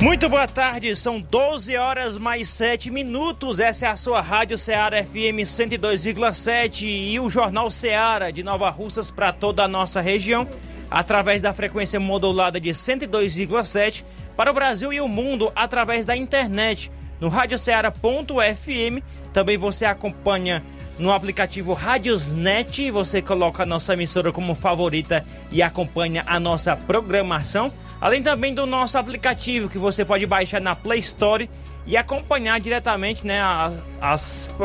Muito boa tarde, são 12 horas mais 7 minutos. Essa é a sua Rádio Ceará FM 102,7 e o Jornal Ceará de Nova Russas para toda a nossa região, através da frequência modulada de 102,7 para o Brasil e o mundo através da internet no radioceara.fm. Também você acompanha no aplicativo Radiosnet, você coloca a nossa emissora como favorita e acompanha a nossa programação. Além também do nosso aplicativo que você pode baixar na Play Store e acompanhar diretamente né, a, a,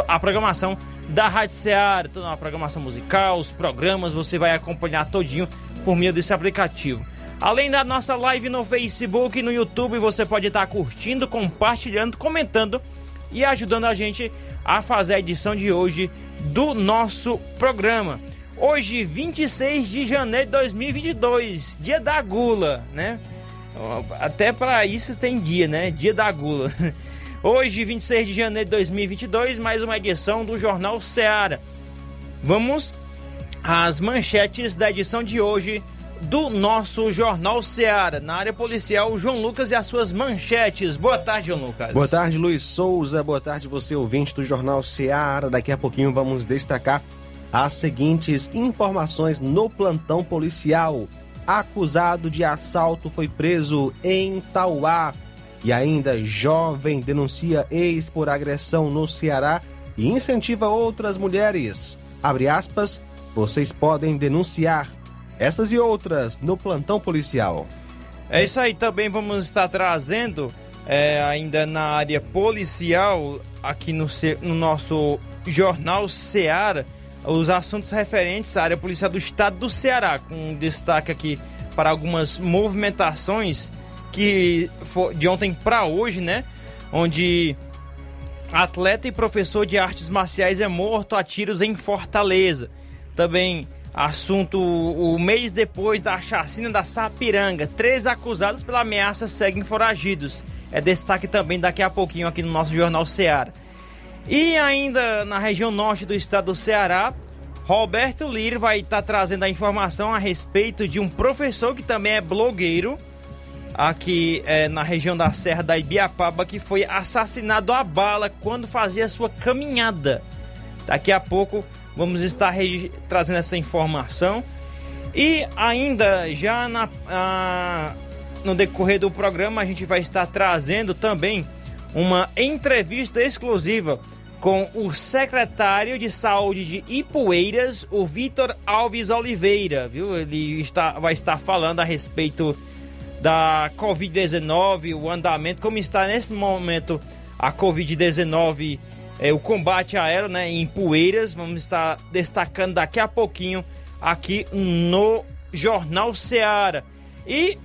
a programação da Rádio Seara, toda a programação musical, os programas, você vai acompanhar todinho por meio desse aplicativo. Além da nossa live no Facebook e no YouTube, você pode estar curtindo, compartilhando, comentando e ajudando a gente a fazer a edição de hoje do nosso programa. Hoje, 26 de janeiro de 2022, dia da gula, né? Até para isso tem dia, né? Dia da gula. Hoje, 26 de janeiro de 2022, mais uma edição do Jornal Seara. Vamos às manchetes da edição de hoje do nosso Jornal Seara. Na área policial, João Lucas e as suas manchetes. Boa tarde, João Lucas. Boa tarde, Luiz Souza. Boa tarde, você ouvinte do Jornal Seara. Daqui a pouquinho vamos destacar as seguintes informações no plantão policial. Acusado de assalto foi preso em Tauá. E ainda, jovem denuncia ex por agressão no Ceará e incentiva outras mulheres. Abre aspas, vocês podem denunciar. Essas e outras no plantão policial. É isso aí, também vamos estar trazendo, é, ainda na área policial, aqui no, no nosso jornal Ceará os assuntos referentes à área policial do estado do Ceará, com destaque aqui para algumas movimentações que de ontem para hoje, né? Onde atleta e professor de artes marciais é morto a tiros em Fortaleza. Também assunto o mês depois da chacina da Sapiranga, três acusados pela ameaça seguem foragidos. É destaque também daqui a pouquinho aqui no nosso jornal Ceará. E ainda na região norte do estado do Ceará, Roberto Lira vai estar tá trazendo a informação a respeito de um professor que também é blogueiro aqui é, na região da Serra da Ibiapaba que foi assassinado a bala quando fazia sua caminhada. Daqui a pouco vamos estar trazendo essa informação. E ainda já na, a, no decorrer do programa a gente vai estar trazendo também uma entrevista exclusiva com o secretário de saúde de Ipueiras, o Vitor Alves Oliveira, viu? Ele está, vai estar falando a respeito da Covid-19, o andamento, como está nesse momento a Covid-19, é, o combate a ela, né, em Poeiras. Vamos estar destacando daqui a pouquinho aqui no Jornal Seara. E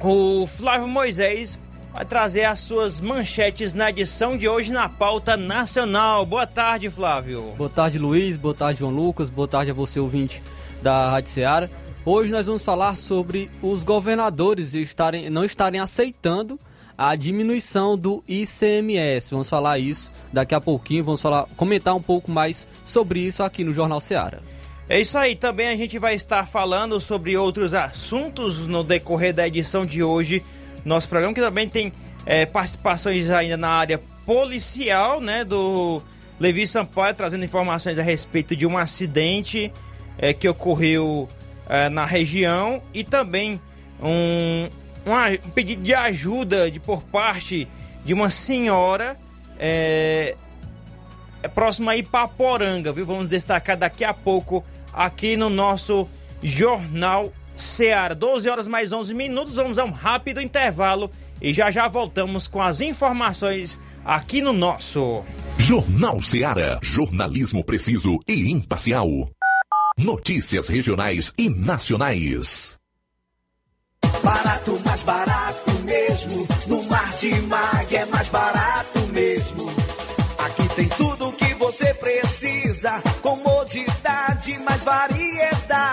o Flávio Moisés vai trazer as suas manchetes na edição de hoje na pauta nacional. Boa tarde, Flávio. Boa tarde, Luiz. Boa tarde, João Lucas. Boa tarde a você, ouvinte da Rádio Ceará. Hoje nós vamos falar sobre os governadores estarem, não estarem aceitando a diminuição do ICMS. Vamos falar isso daqui a pouquinho, vamos falar, comentar um pouco mais sobre isso aqui no Jornal Ceará. É isso aí, também a gente vai estar falando sobre outros assuntos no decorrer da edição de hoje nosso programa, que também tem é, participações ainda na área policial, né? Do Levi Sampaio trazendo informações a respeito de um acidente é, que ocorreu é, na região e também um, um, pedido de ajuda de, por parte de uma senhora é, é próxima a Ipaporanga, viu? Vamos destacar daqui a pouco aqui no nosso Jornal Ceará. 12 horas mais 11 minutos, vamos a um rápido intervalo e já já voltamos com as informações aqui no nosso Jornal Ceará, jornalismo preciso e imparcial. Notícias regionais e nacionais. Barato, mais barato mesmo. No Mar de Mag é mais barato mesmo. Aqui tem tudo você precisa, comodidade, mais variedade.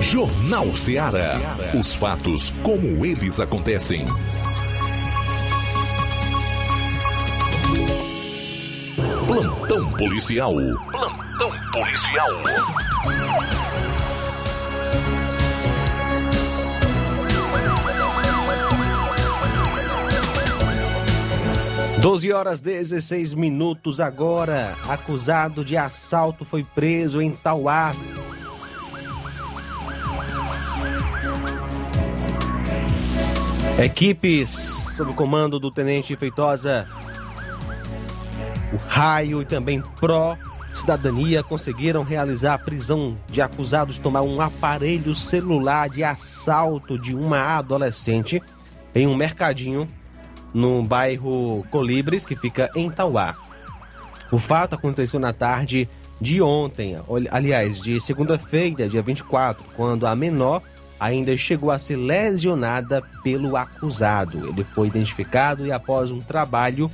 Jornal Ceará. Os fatos como eles acontecem. Plantão policial. Plantão policial. Doze horas 16 minutos agora. Acusado de assalto foi preso em Tauá. Equipes sob comando do Tenente Feitosa, o Raio e também Pró Cidadania conseguiram realizar a prisão de acusados de tomar um aparelho celular de assalto de uma adolescente em um mercadinho no bairro Colibres, que fica em Tauá. O fato aconteceu na tarde de ontem, aliás, de segunda-feira, dia 24, quando a menor ainda chegou a ser lesionada pelo acusado. Ele foi identificado e, após um trabalho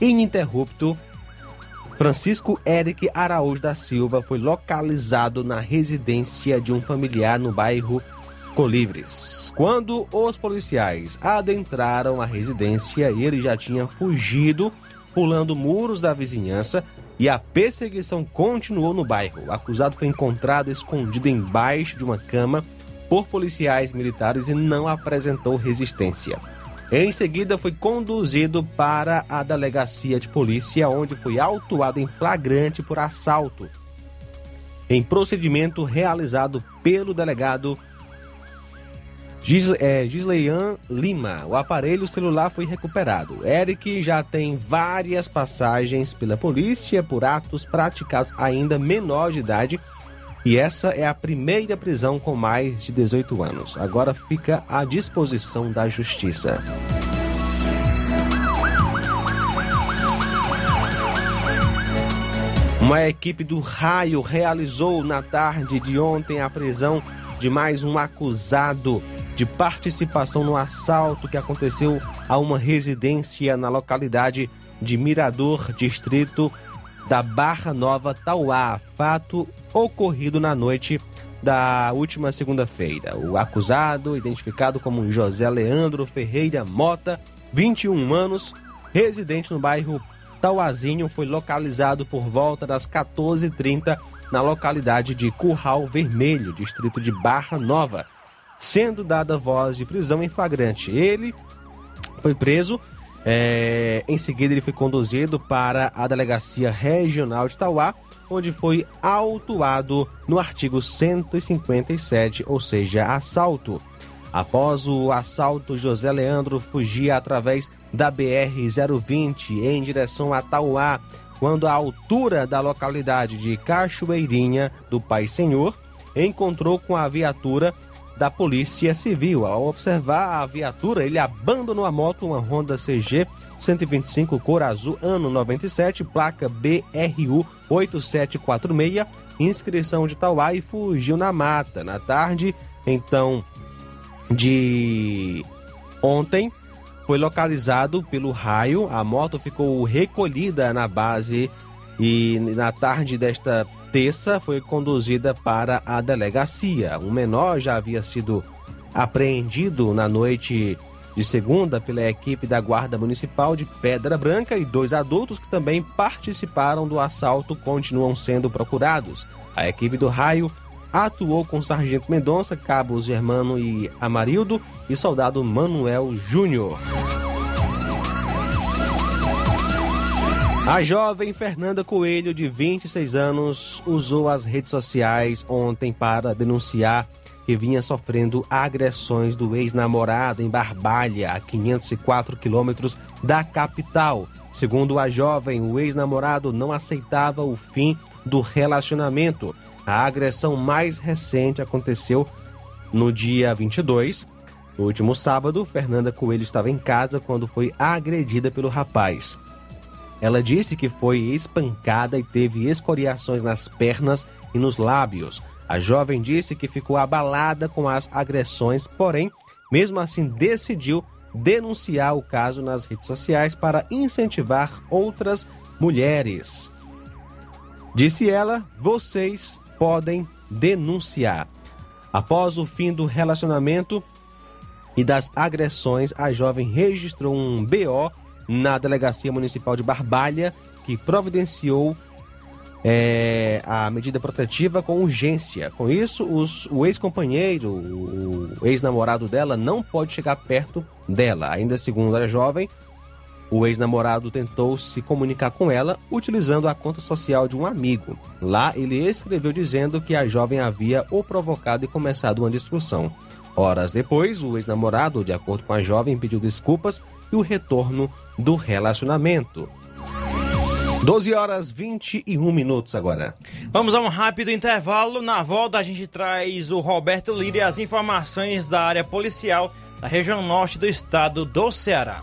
ininterrupto, Francisco Eric Araújo da Silva foi localizado na residência de um familiar no bairro Colibres. Quando os policiais adentraram a residência, ele já tinha fugido, pulando muros da vizinhança, e a perseguição continuou no bairro. O acusado foi encontrado escondido embaixo de uma cama por policiais militares e não apresentou resistência. Em seguida, foi conduzido para a delegacia de polícia, onde foi autuado em flagrante por assalto. Em procedimento realizado pelo delegado é, Gisleian Lima. O aparelho celular foi recuperado. Eric já tem várias passagens pela polícia por atos praticados ainda menor de idade. E essa é a primeira prisão com mais de 18 anos. Agora fica à disposição da justiça. Uma equipe do Raio realizou na tarde de ontem a prisão de mais um acusado de participação no assalto que aconteceu a uma residência na localidade de Mirador, distrito da Barra Nova, Tauá. Fato ocorrido na noite da última segunda-feira. O acusado, identificado como José Leandro Ferreira Mota, 21 anos, residente no bairro Tauazinho, foi localizado por volta das 14h30 na localidade de Curral Vermelho, distrito de Barra Nova sendo dada voz de prisão em flagrante. Ele foi preso, é, em seguida ele foi conduzido para a Delegacia Regional de Tauá, onde foi autuado no artigo 157, ou seja, assalto. Após o assalto, José Leandro fugia através da BR-020 em direção a Tauá, quando a altura da localidade de Cachoeirinha do Pai Senhor encontrou com a viatura da Polícia Civil. Ao observar a viatura, ele abandonou a moto, uma Honda CG 125 cor azul, ano 97, placa BRU 8746, inscrição de Tauá e fugiu na mata. Na tarde, então, de ontem, foi localizado pelo raio. A moto ficou recolhida na base e na tarde desta terça foi conduzida para a delegacia. Um menor já havia sido apreendido na noite de segunda pela equipe da Guarda Municipal de Pedra Branca e dois adultos que também participaram do assalto continuam sendo procurados. A equipe do raio atuou com Sargento Mendonça, cabos Germano e Amarildo e soldado Manuel Júnior. A jovem Fernanda Coelho, de 26 anos, usou as redes sociais ontem para denunciar que vinha sofrendo agressões do ex-namorado em Barbalha, a 504 quilômetros da capital. Segundo a jovem, o ex-namorado não aceitava o fim do relacionamento. A agressão mais recente aconteceu no dia 22. No último sábado, Fernanda Coelho estava em casa quando foi agredida pelo rapaz. Ela disse que foi espancada e teve escoriações nas pernas e nos lábios. A jovem disse que ficou abalada com as agressões, porém, mesmo assim, decidiu denunciar o caso nas redes sociais para incentivar outras mulheres. Disse ela: vocês podem denunciar. Após o fim do relacionamento e das agressões, a jovem registrou um BO na Delegacia Municipal de Barbalha, que providenciou é, a medida protetiva com urgência. Com isso, os, o ex-companheiro, o ex-namorado dela, não pode chegar perto dela. Ainda segundo a jovem, o ex-namorado tentou se comunicar com ela utilizando a conta social de um amigo. Lá, ele escreveu dizendo que a jovem havia o provocado e começado uma discussão. Horas depois, o ex-namorado, de acordo com a jovem, pediu desculpas e o retorno do relacionamento. 12 horas 21 minutos agora. Vamos a um rápido intervalo. Na volta a gente traz o Roberto Lira e as informações da área policial da região norte do estado do Ceará.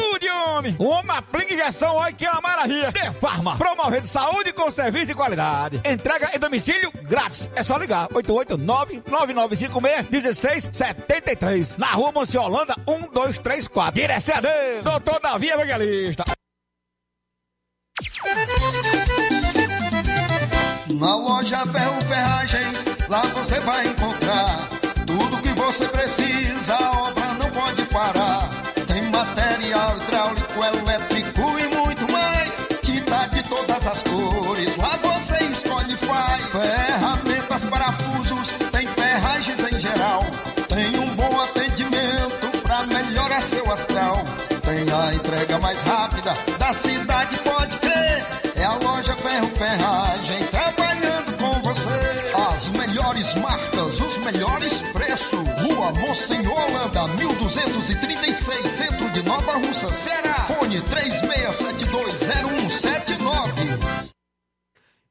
ajude, homem. Uma aplica injeção, olha que é uma maravilha. De Farma, promovendo saúde com serviço de qualidade. Entrega em domicílio grátis. É só ligar, 889-9956-1673. Na rua Monsiolanda, 1234. Direção a Deus, doutor Davi Evangelista. Na loja Ferro Ferragens, lá você vai encontrar tudo que você precisa, da cidade, pode crer. É a loja Ferro Ferragem trabalhando com você. As melhores marcas, os melhores preços. Rua Monsenhor Holanda, 1236, centro de Nova Russa, Ceará. Fone 36720179.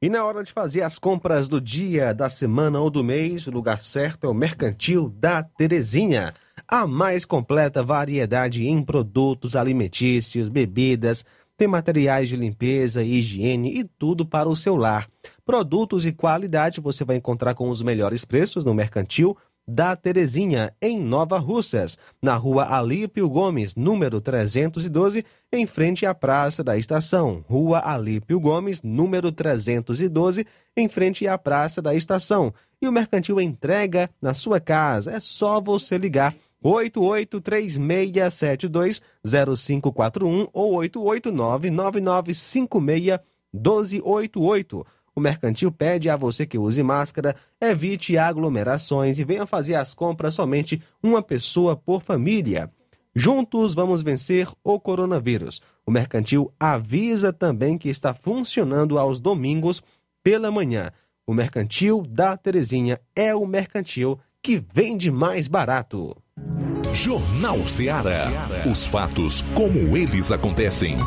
E na hora de fazer as compras do dia, da semana ou do mês, o lugar certo é o Mercantil da Terezinha. a mais completa variedade em produtos alimentícios, bebidas, tem materiais de limpeza higiene e tudo para o seu lar. Produtos e qualidade você vai encontrar com os melhores preços no Mercantil da Terezinha, em Nova Russas, na rua Alípio Gomes, número 312, em frente à Praça da Estação. Rua Alípio Gomes, número 312, em frente à Praça da Estação. E o Mercantil entrega na sua casa. É só você ligar 8836720541 ou 88999561288. O Mercantil pede a você que use máscara, evite aglomerações e venha fazer as compras somente uma pessoa por família. Juntos vamos vencer o coronavírus. O Mercantil avisa também que está funcionando aos domingos pela manhã. O Mercantil da Terezinha é o mercantil que vende mais barato. Jornal Ceará. Os fatos como eles acontecem.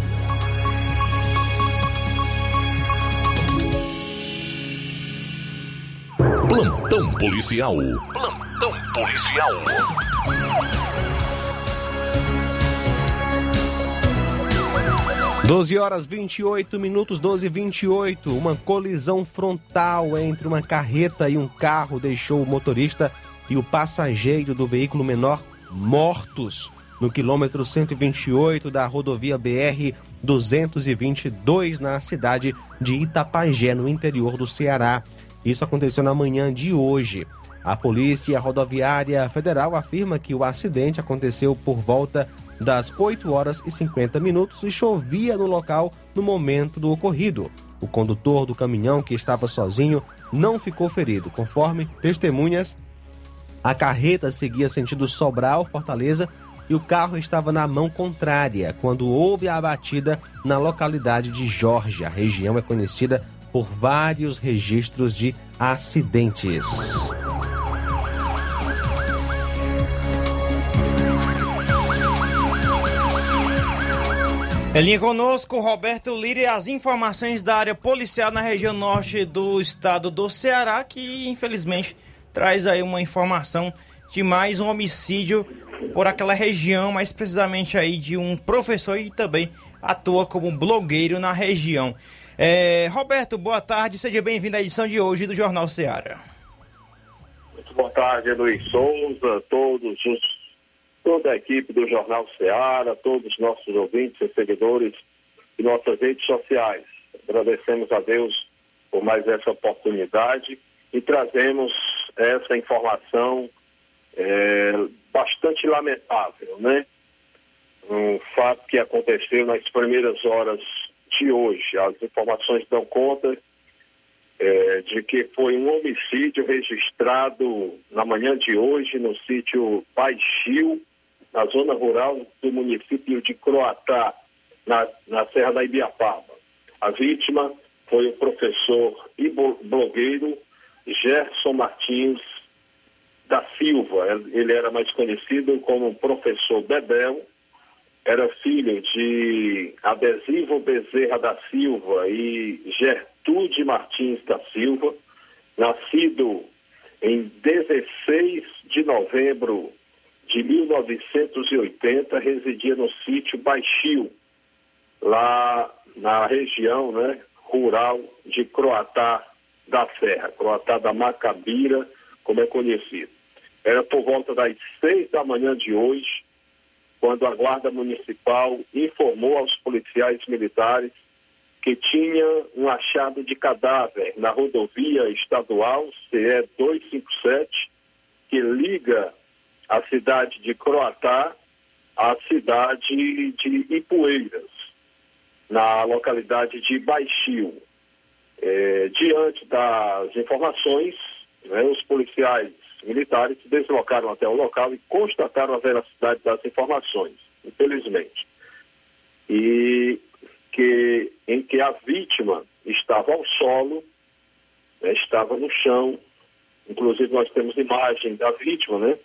Plantão policial. Plantão policial. Doze horas 28 minutos, 12 e 28. Uma colisão frontal entre uma carreta e um carro deixou o motorista e o passageiro do veículo menor mortos no quilômetro 128 da rodovia BR 222 na cidade de Itapajé, no interior do Ceará. Isso aconteceu na manhã de hoje. A Polícia Rodoviária Federal afirma que o acidente aconteceu por volta das 8 horas e 50 minutos e chovia no local no momento do ocorrido. O condutor do caminhão, que estava sozinho, não ficou ferido. Conforme testemunhas, a carreta seguia sentido Sobral, Fortaleza, e o carro estava na mão contrária quando houve a batida na localidade de Jorge. A região é conhecida por vários registros de acidentes. Em linha conosco, Roberto Lira e as informações da área policial na região norte do estado do Ceará, que infelizmente traz aí uma informação de mais um homicídio por aquela região, mais precisamente aí de um professor e também atua como blogueiro na região. É, Roberto, boa tarde, seja bem-vindo à edição de hoje do Jornal Ceará. Muito boa tarde, Luiz Souza, todos os toda a equipe do Jornal Ceará, todos os nossos ouvintes e seguidores e nossas redes sociais. Agradecemos a Deus por mais essa oportunidade e trazemos essa informação é, bastante lamentável, né? Um fato que aconteceu nas primeiras horas de hoje. As informações dão conta é, de que foi um homicídio registrado na manhã de hoje no sítio Baixio, na zona rural do município de Croatá, na, na Serra da Ibiapaba. A vítima foi o professor e blogueiro Gerson Martins da Silva. Ele era mais conhecido como professor Bebel, era filho de Adesivo Bezerra da Silva e Gertrude Martins da Silva, nascido em 16 de novembro de 1980, residia no sítio Baixio, lá na região né, rural de Croatá da Serra, Croatá da Macabira, como é conhecido. Era por volta das seis da manhã de hoje, quando a Guarda Municipal informou aos policiais militares que tinha um achado de cadáver na rodovia estadual CE 257, que liga a cidade de Croatá à cidade de Ipueiras, na localidade de Baixio. É, diante das informações, né, os policiais militares se deslocaram até o local e constataram a veracidade das informações, infelizmente. E que, em que a vítima estava ao solo, né, estava no chão, inclusive nós temos imagem da vítima, né?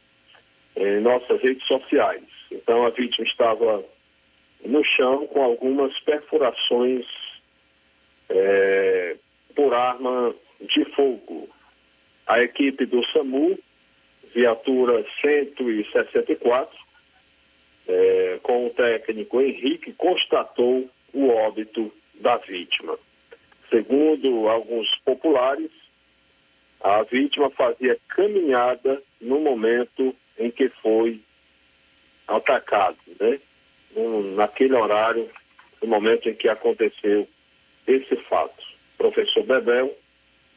Em nossas redes sociais. Então a vítima estava no chão com algumas perfurações é, por arma de fogo. A equipe do SAMU viatura 164, é, com o técnico Henrique, constatou o óbito da vítima. Segundo alguns populares, a vítima fazia caminhada no momento em que foi atacado, né? Naquele horário, no momento em que aconteceu esse fato. Professor Bebel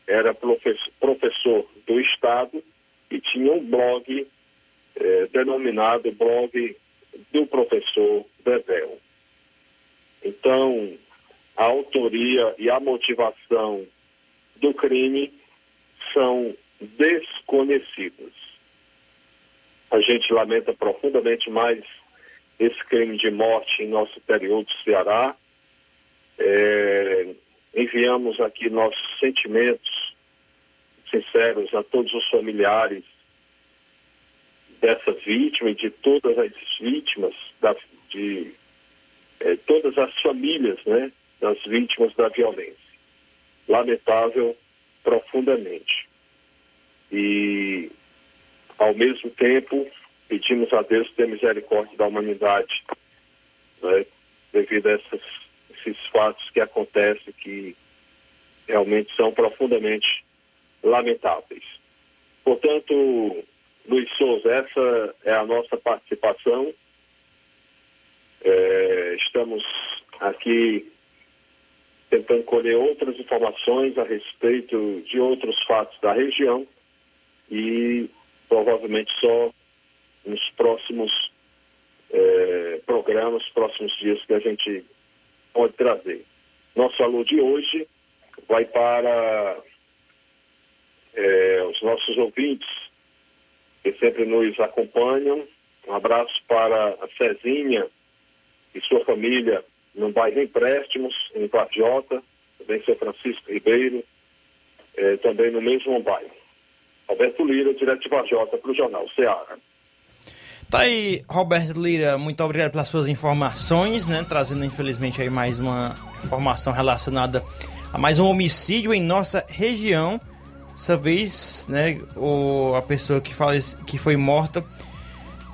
era professor, professor do Estado e tinha um blog eh, denominado blog do professor Bebel. Então, a autoria e a motivação do crime são desconhecidas. A gente lamenta profundamente mais esse crime de morte em nosso interior do Ceará. É, enviamos aqui nossos sentimentos sinceros a todos os familiares dessa vítima e de todas as vítimas, da, de é, todas as famílias né, das vítimas da violência. Lamentável profundamente. E, ao mesmo tempo, pedimos a Deus ter misericórdia da humanidade, né, devido a essas, esses fatos que acontecem que realmente são profundamente lamentáveis. Portanto, Luiz Souza, essa é a nossa participação. É, estamos aqui tentando colher outras informações a respeito de outros fatos da região e provavelmente só nos próximos é, programas, próximos dias que a gente pode trazer. Nosso alô de hoje vai para é, os nossos ouvintes que sempre nos acompanham. Um abraço para a Cezinha e sua família no bairro Empréstimos, em Varjota, também seu Francisco Ribeiro, eh, também no mesmo bairro. Roberto Lira, direto de Varjota, para o Jornal Ceará. Tá aí, Roberto Lira, muito obrigado pelas suas informações, né? Trazendo, infelizmente, aí mais uma informação relacionada a mais um homicídio em nossa região. Dessa vez, né, o, a pessoa que, falece, que foi morta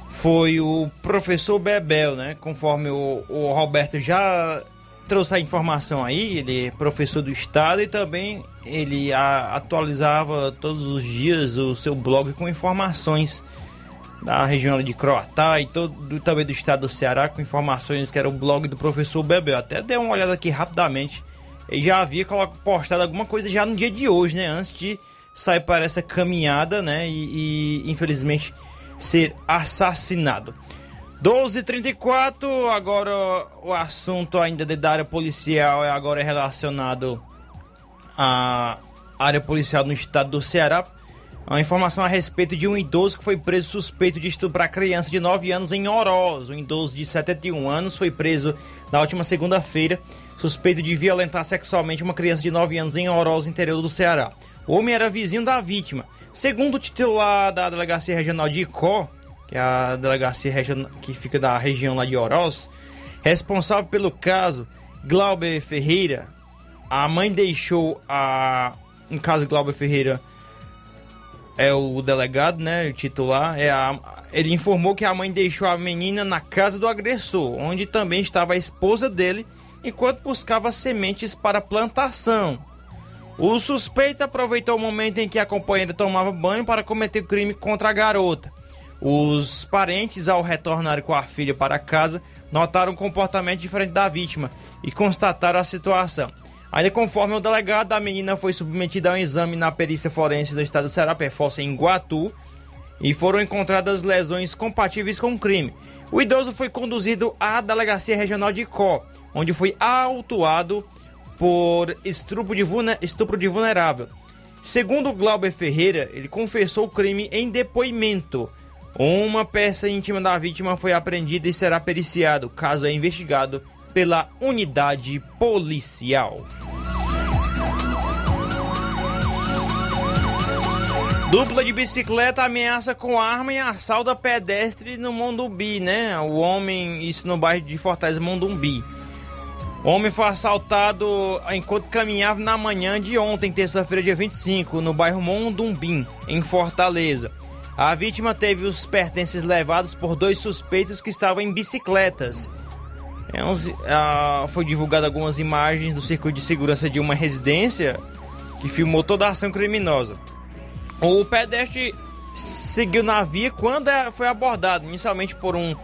foi o professor Bebel, né? Conforme o, o Roberto já trouxe a informação aí, ele é professor do estado e também ele a, atualizava todos os dias o seu blog com informações da região de Croatá e todo, do, também do estado do Ceará com informações que era o blog do professor Bebel. Até dei uma olhada aqui rapidamente. Ele já havia postado alguma coisa já no dia de hoje, né? Antes de sair para essa caminhada, né? E, e infelizmente ser assassinado. 12:34 agora o assunto ainda da área policial é agora relacionado à área policial no estado do Ceará. Uma informação a respeito de um idoso que foi preso suspeito de estuprar criança de 9 anos em Oroz. Um idoso de 71 anos foi preso na última segunda-feira, suspeito de violentar sexualmente uma criança de 9 anos em Oroz, interior do Ceará. O homem era vizinho da vítima. Segundo o titular da Delegacia Regional de Icó, que é a delegacia que fica da região lá de Oroz, responsável pelo caso, Glauber Ferreira, a mãe deixou a. No caso, Glauber Ferreira é o delegado, né? O titular. É a, ele informou que a mãe deixou a menina na casa do agressor, onde também estava a esposa dele, enquanto buscava sementes para plantação. O suspeito aproveitou o momento em que a companheira tomava banho para cometer o crime contra a garota. Os parentes, ao retornar com a filha para casa, notaram um comportamento diferente da vítima e constataram a situação. Ainda conforme o delegado, a menina foi submetida a um exame na perícia forense do estado do Ceará, Perforce em Guatu, e foram encontradas lesões compatíveis com o crime. O idoso foi conduzido à delegacia regional de Icó, onde foi autuado por estupro de, estupro de vulnerável. Segundo Glauber Ferreira, ele confessou o crime em depoimento. Uma peça íntima da vítima foi apreendida e será periciado. Caso é investigado pela unidade policial. Dupla de bicicleta ameaça com arma e assalta pedestre no Mondumbi, né? O homem, isso no bairro de Fortaleza, Mondumbi. O homem foi assaltado enquanto caminhava na manhã de ontem, terça-feira, dia 25, no bairro Mondumbim, em Fortaleza. A vítima teve os pertences levados por dois suspeitos que estavam em bicicletas. É, uns, ah, foi divulgado algumas imagens do circuito de segurança de uma residência que filmou toda a ação criminosa. O pedestre seguiu na via quando é- foi abordado, inicialmente por um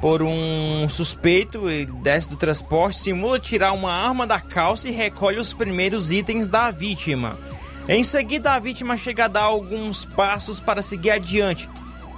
por um suspeito, ele desce do transporte, simula tirar uma arma da calça e recolhe os primeiros itens da vítima. Em seguida, a vítima chega a dar alguns passos para seguir adiante,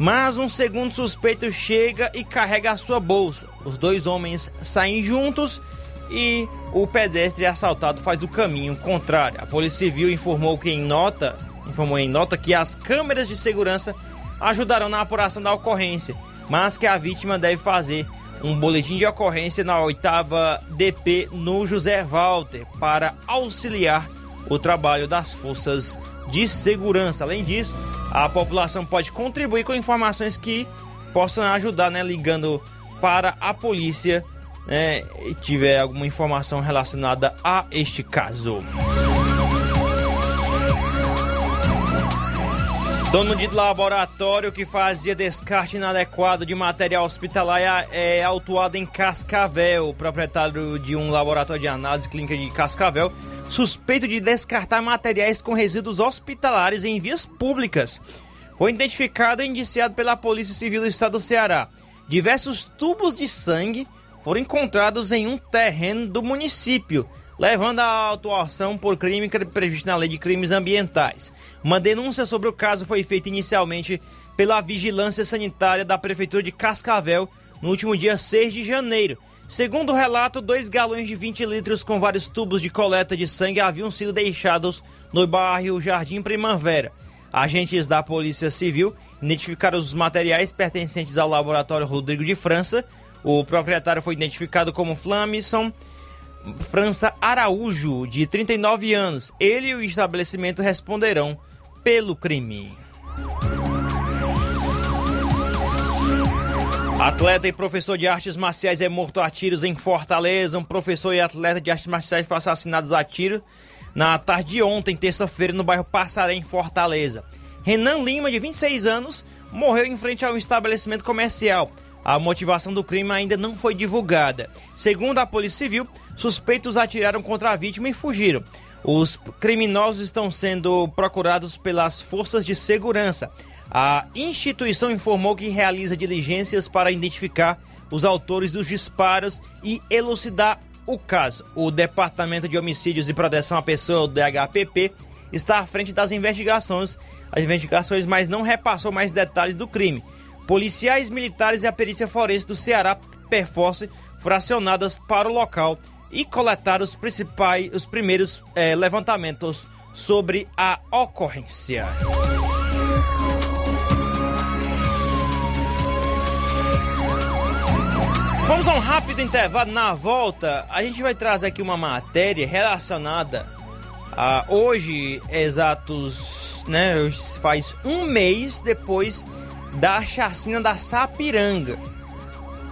mas um segundo suspeito chega e carrega a sua bolsa. Os dois homens saem juntos e o pedestre assaltado faz o caminho contrário. A Polícia Civil informou que em nota, informou em nota que as câmeras de segurança ajudarão na apuração da ocorrência, mas que a vítima deve fazer um boletim de ocorrência na oitava DP no José Walter para auxiliar o trabalho das forças de segurança. Além disso, a população pode contribuir com informações que possam ajudar, né, ligando para a polícia, né, e tiver alguma informação relacionada a este caso. Dono de laboratório que fazia descarte inadequado de material hospitalar é, autuado em Cascavel. O proprietário de um laboratório de análise clínica de Cascavel, suspeito de descartar materiais com resíduos hospitalares em vias públicas. Foi identificado e indiciado pela Polícia Civil do Estado do Ceará. Diversos tubos de sangue foram encontrados em um terreno do município, levando à autuação por crime previsto na Lei de Crimes Ambientais. Uma denúncia sobre o caso foi feita inicialmente pela Vigilância Sanitária da Prefeitura de Cascavel no último dia 6 de janeiro. Segundo o relato, dois galões de 20 litros com vários tubos de coleta de sangue haviam sido deixados no bairro Jardim Primavera. Agentes da Polícia Civil identificaram os materiais pertencentes ao laboratório Rodrigo de França. O proprietário foi identificado como Flamison França Araújo, de 39 anos. Ele e o estabelecimento responderão pelo crime. Atleta e professor de artes marciais é morto a tiros em Fortaleza. Um professor e atleta de artes marciais foi assassinado a tiro na tarde de ontem, terça-feira, no bairro Passaré, em Fortaleza. Renan Lima, de 26 anos, morreu em frente a um estabelecimento comercial. A motivação do crime ainda não foi divulgada. Segundo a Polícia Civil, suspeitos atiraram contra a vítima e fugiram. Os criminosos estão sendo procurados pelas forças de segurança. A instituição informou que realiza diligências para identificar os autores dos disparos e elucidar o caso. O Departamento de Homicídios e Proteção à Pessoa, o DHPP, está à frente das investigações, as investigações, mas não repassou mais detalhes do crime. Policiais militares e a perícia forense do Ceará Perforce foram acionadas para o local e coletaram os principais, os primeiros eh, levantamentos sobre a ocorrência. Vamos a um rápido intervalo. Na volta, a gente vai trazer aqui uma matéria relacionada a hoje, exatos, né? Faz um mês depois da chacina da Sapiranga.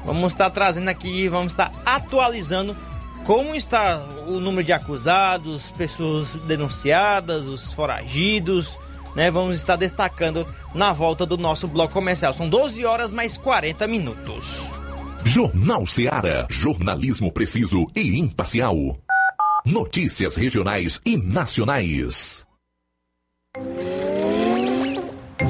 Vamos estar trazendo aqui, vamos estar atualizando como está o número de acusados, pessoas denunciadas, os foragidos, né? Vamos estar destacando na volta do nosso bloco comercial. São 12 horas mais 40 minutos. Jornal Seara. Jornalismo preciso e imparcial. Notícias regionais e nacionais.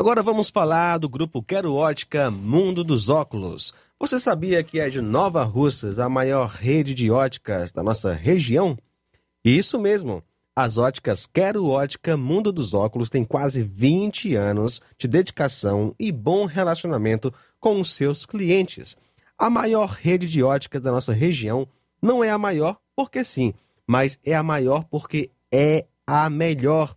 Agora vamos falar do grupo Quero Ótica Mundo dos Óculos. Você sabia que é de Nova Russas a maior rede de óticas da nossa região? Isso mesmo. As óticas Quero Ótica Mundo dos Óculos têm quase 20 anos de dedicação e bom relacionamento com os seus clientes. A maior rede de óticas da nossa região não é a maior porque sim, mas é a maior porque é a melhor.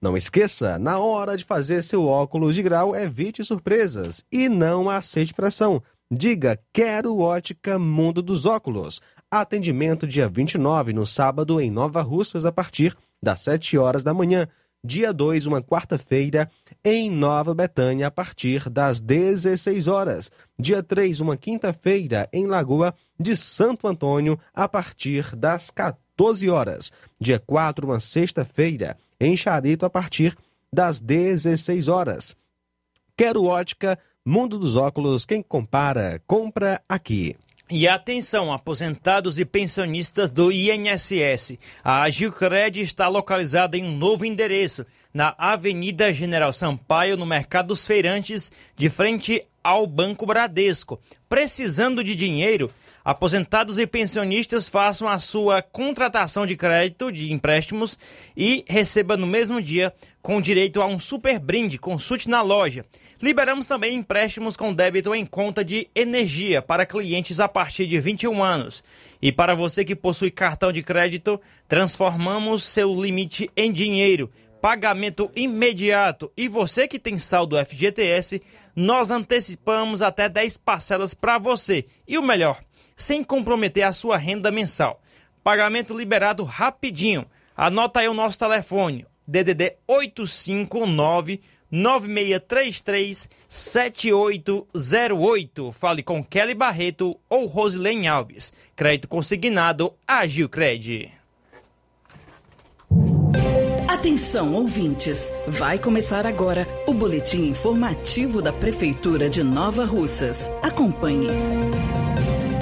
Não esqueça, na hora de fazer seu óculos de grau, evite surpresas e não aceite pressão. Diga Quero Ótica Mundo dos Óculos. Atendimento dia 29, no sábado, em Nova Russas, a partir das 7 horas da manhã. Dia 2, uma quarta-feira, em Nova Betânia, a partir das 16 horas. Dia 3, uma quinta-feira, em Lagoa de Santo Antônio, a partir das 14 horas. Dia 4, uma sexta-feira, em Charito, a partir das 16 horas. Quero ótica, mundo dos óculos, quem compara, compra aqui. E atenção, aposentados e pensionistas do INSS. A Agilcred está localizada em um novo endereço, na Avenida General Sampaio, no Mercado dos Feirantes, de frente ao Banco Bradesco. Precisando de dinheiro? Aposentados e pensionistas façam a sua contratação de crédito de empréstimos e receba no mesmo dia com direito a um super brinde. Consulte na loja. Liberamos também empréstimos com débito em conta de energia para clientes a partir de 21 anos. E para você que possui cartão de crédito, transformamos seu limite em dinheiro. Pagamento imediato. E você que tem saldo FGTS, nós antecipamos até 10 parcelas para você. E o melhor, sem comprometer a sua renda mensal. Pagamento liberado rapidinho. Anota aí o nosso telefone: DDD 859 9633 7808. Fale com Kelly Barreto ou Rosilene Alves. Crédito consignado Agilcred. Atenção, ouvintes! Vai começar agora o boletim informativo da Prefeitura de Nova Russas. Acompanhe.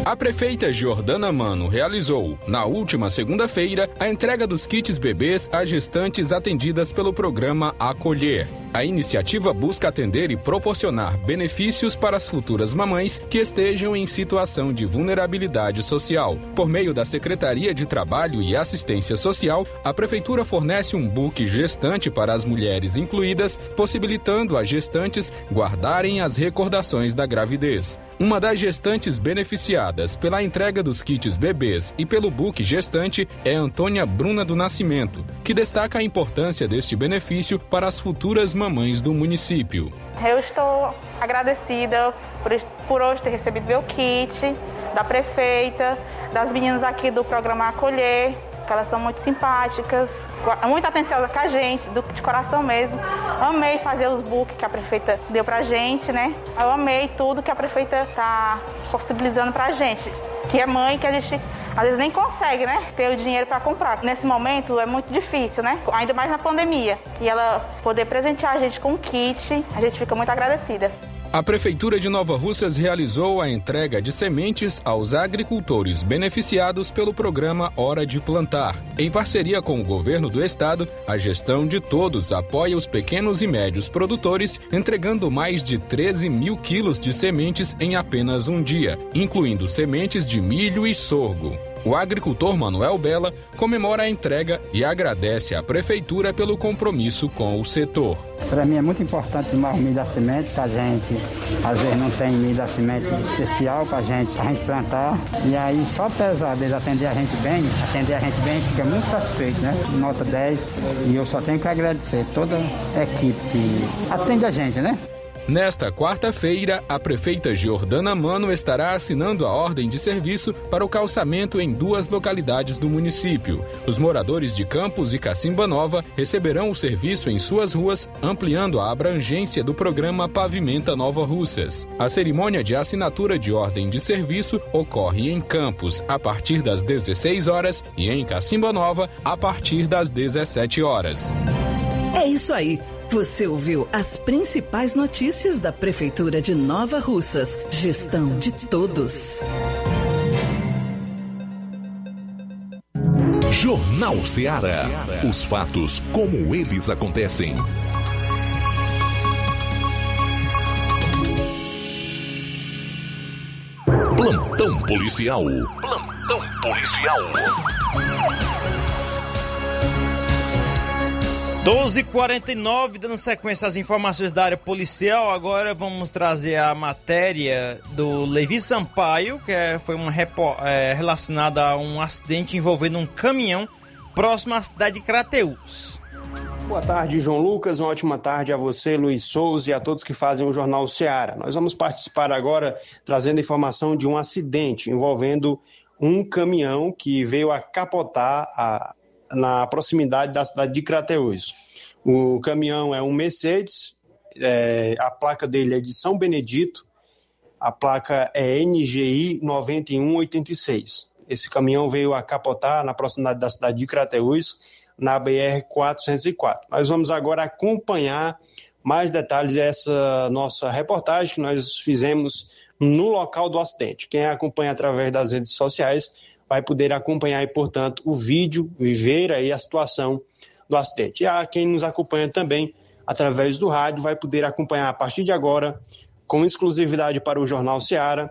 A prefeita Jordana Mano realizou, na última segunda-feira, a entrega dos kits bebês a gestantes atendidas pelo programa Acolher. A iniciativa busca atender e proporcionar benefícios para as futuras mamães que estejam em situação de vulnerabilidade social. Por meio da Secretaria de Trabalho e Assistência Social, a Prefeitura fornece um book gestante para as mulheres incluídas, possibilitando as gestantes guardarem as recordações da gravidez. Uma das gestantes beneficiadas pela entrega dos kits bebês e pelo book gestante é Antônia Bruna do Nascimento, que destaca a importância deste benefício para as futuras mamães do município. Eu estou agradecida por, por hoje ter recebido meu kit, da prefeita, das meninas aqui do programa Acolher, que elas são muito simpáticas, muito atenciosas com a gente, do, de coração mesmo. Amei fazer os books que a prefeita deu pra gente, né? Eu amei tudo que a prefeita tá possibilizando pra gente. Que é mãe que a gente às vezes nem consegue, né? Ter o dinheiro para comprar. Nesse momento é muito difícil, né? Ainda mais na pandemia. E ela poder presentear a gente com um kit, a gente fica muito agradecida. A Prefeitura de Nova Russas realizou a entrega de sementes aos agricultores beneficiados pelo programa Hora de Plantar. Em parceria com o governo do estado, a gestão de todos apoia os pequenos e médios produtores, entregando mais de 13 mil quilos de sementes em apenas um dia, incluindo sementes de milho e sorgo. O agricultor Manuel Bela comemora a entrega e agradece à prefeitura pelo compromisso com o setor. Para mim é muito importante tomar o milho da semente, que a gente às vezes não tem milho da semente especial para gente, a gente plantar. E aí só apesar deles atender a gente bem, atender a gente bem, fica muito satisfeito, né? Nota 10. E eu só tenho que agradecer toda a equipe que atende a gente, né? Nesta quarta-feira, a prefeita Giordana Mano estará assinando a ordem de serviço para o calçamento em duas localidades do município. Os moradores de Campos e Cacimba Nova receberão o serviço em suas ruas, ampliando a abrangência do programa Pavimenta Nova Russas. A cerimônia de assinatura de ordem de serviço ocorre em Campos a partir das 16 horas e em Cacimba Nova a partir das 17 horas. É isso aí. Você ouviu as principais notícias da Prefeitura de Nova Russas. Gestão de todos. Jornal Ceará. Os fatos como eles acontecem. Plantão policial. Plantão policial. 12h49, dando sequência às informações da área policial. Agora vamos trazer a matéria do Levi Sampaio, que é, foi uma é, relacionada a um acidente envolvendo um caminhão próximo à cidade de Crateus. Boa tarde, João Lucas. Uma ótima tarde a você, Luiz Souza, e a todos que fazem o Jornal Seara. Nós vamos participar agora trazendo informação de um acidente envolvendo um caminhão que veio a capotar a na proximidade da cidade de Crateús. O caminhão é um Mercedes, é, a placa dele é de São Benedito, a placa é NGI 9186. Esse caminhão veio a capotar na proximidade da cidade de Crateús, na BR 404. Nós vamos agora acompanhar mais detalhes dessa nossa reportagem que nós fizemos no local do acidente. Quem acompanha através das redes sociais vai poder acompanhar, e, portanto, o vídeo e ver aí a situação do acidente. E a quem nos acompanha também através do rádio vai poder acompanhar a partir de agora, com exclusividade para o Jornal Seara,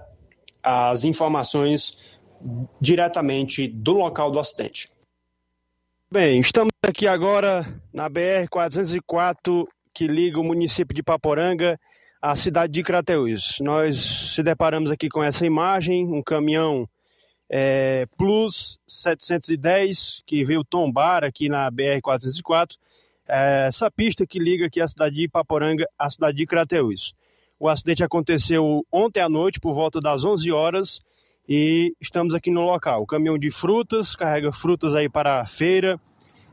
as informações diretamente do local do acidente. Bem, estamos aqui agora na BR 404 que liga o município de Paporanga à cidade de Crateús. Nós se deparamos aqui com essa imagem, um caminhão é, Plus 710, que veio tombar aqui na BR-404, é, essa pista que liga aqui a cidade de Ipaporanga à cidade de Crateús. O acidente aconteceu ontem à noite, por volta das 11 horas, e estamos aqui no local. O caminhão de frutas carrega frutas aí para a feira.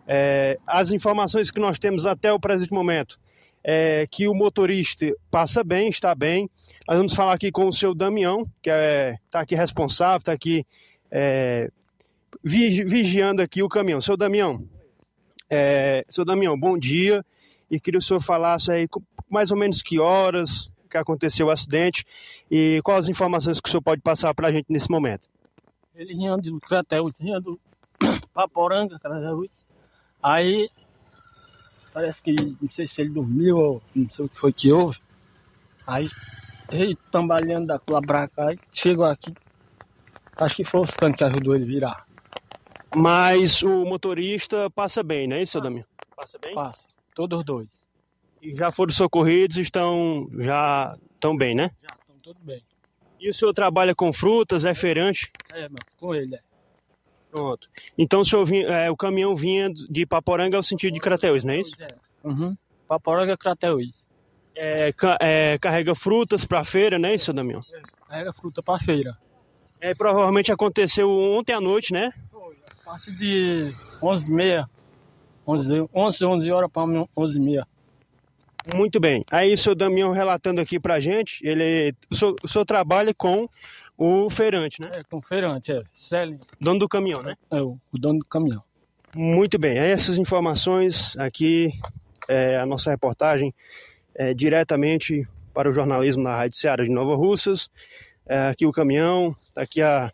É, as informações que nós temos até o presente momento é que o motorista passa bem, está bem, nós vamos falar aqui com o seu Damião, que está é, tá aqui responsável, está aqui é, vigiando aqui o caminhão. Seu Damião, é, seu Damião, bom dia. E queria que o senhor falasse aí mais ou menos que horas que aconteceu o acidente e quais as informações que o senhor pode passar para a gente nesse momento. Ele vinha do Crateus, vinha do Paporanga, Crateus. Aí parece que, não sei se ele dormiu ou não sei o que foi que houve. Aí, ele tambaleando da lá pra cá, e chegou aqui, acho que foi o Oscano que ajudou ele a virar. Mas o motorista passa bem, não é isso, seu Damião? Passa bem? Passa, todos os dois. E já foram socorridos, estão já estão bem, né? Já estão todos bem. E o senhor trabalha com frutas, é feirante? É, meu, com ele, é. Pronto. Então o, senhor vinha, é, o caminhão vinha de Paporanga ao sentido de Crateus, não é isso? Uhum. Paporanga Crateus. É, ca- é, carrega frutas para feira, não é isso, Damião? Carrega fruta pra feira. É, provavelmente aconteceu ontem à noite, né? A partir de 11h30. 11, 11, 11 horas para 11h30. Muito bem. Aí o senhor Damião relatando aqui pra gente, ele, o, senhor, o senhor trabalha com o feirante, né? É, com feirante, é. Célio. Dono do caminhão, né? É, o, o dono do caminhão. Muito bem. Essas informações aqui, é, a nossa reportagem é, diretamente para o jornalismo na Rádio Ceará de Nova Russas. É, aqui o caminhão, tá aqui a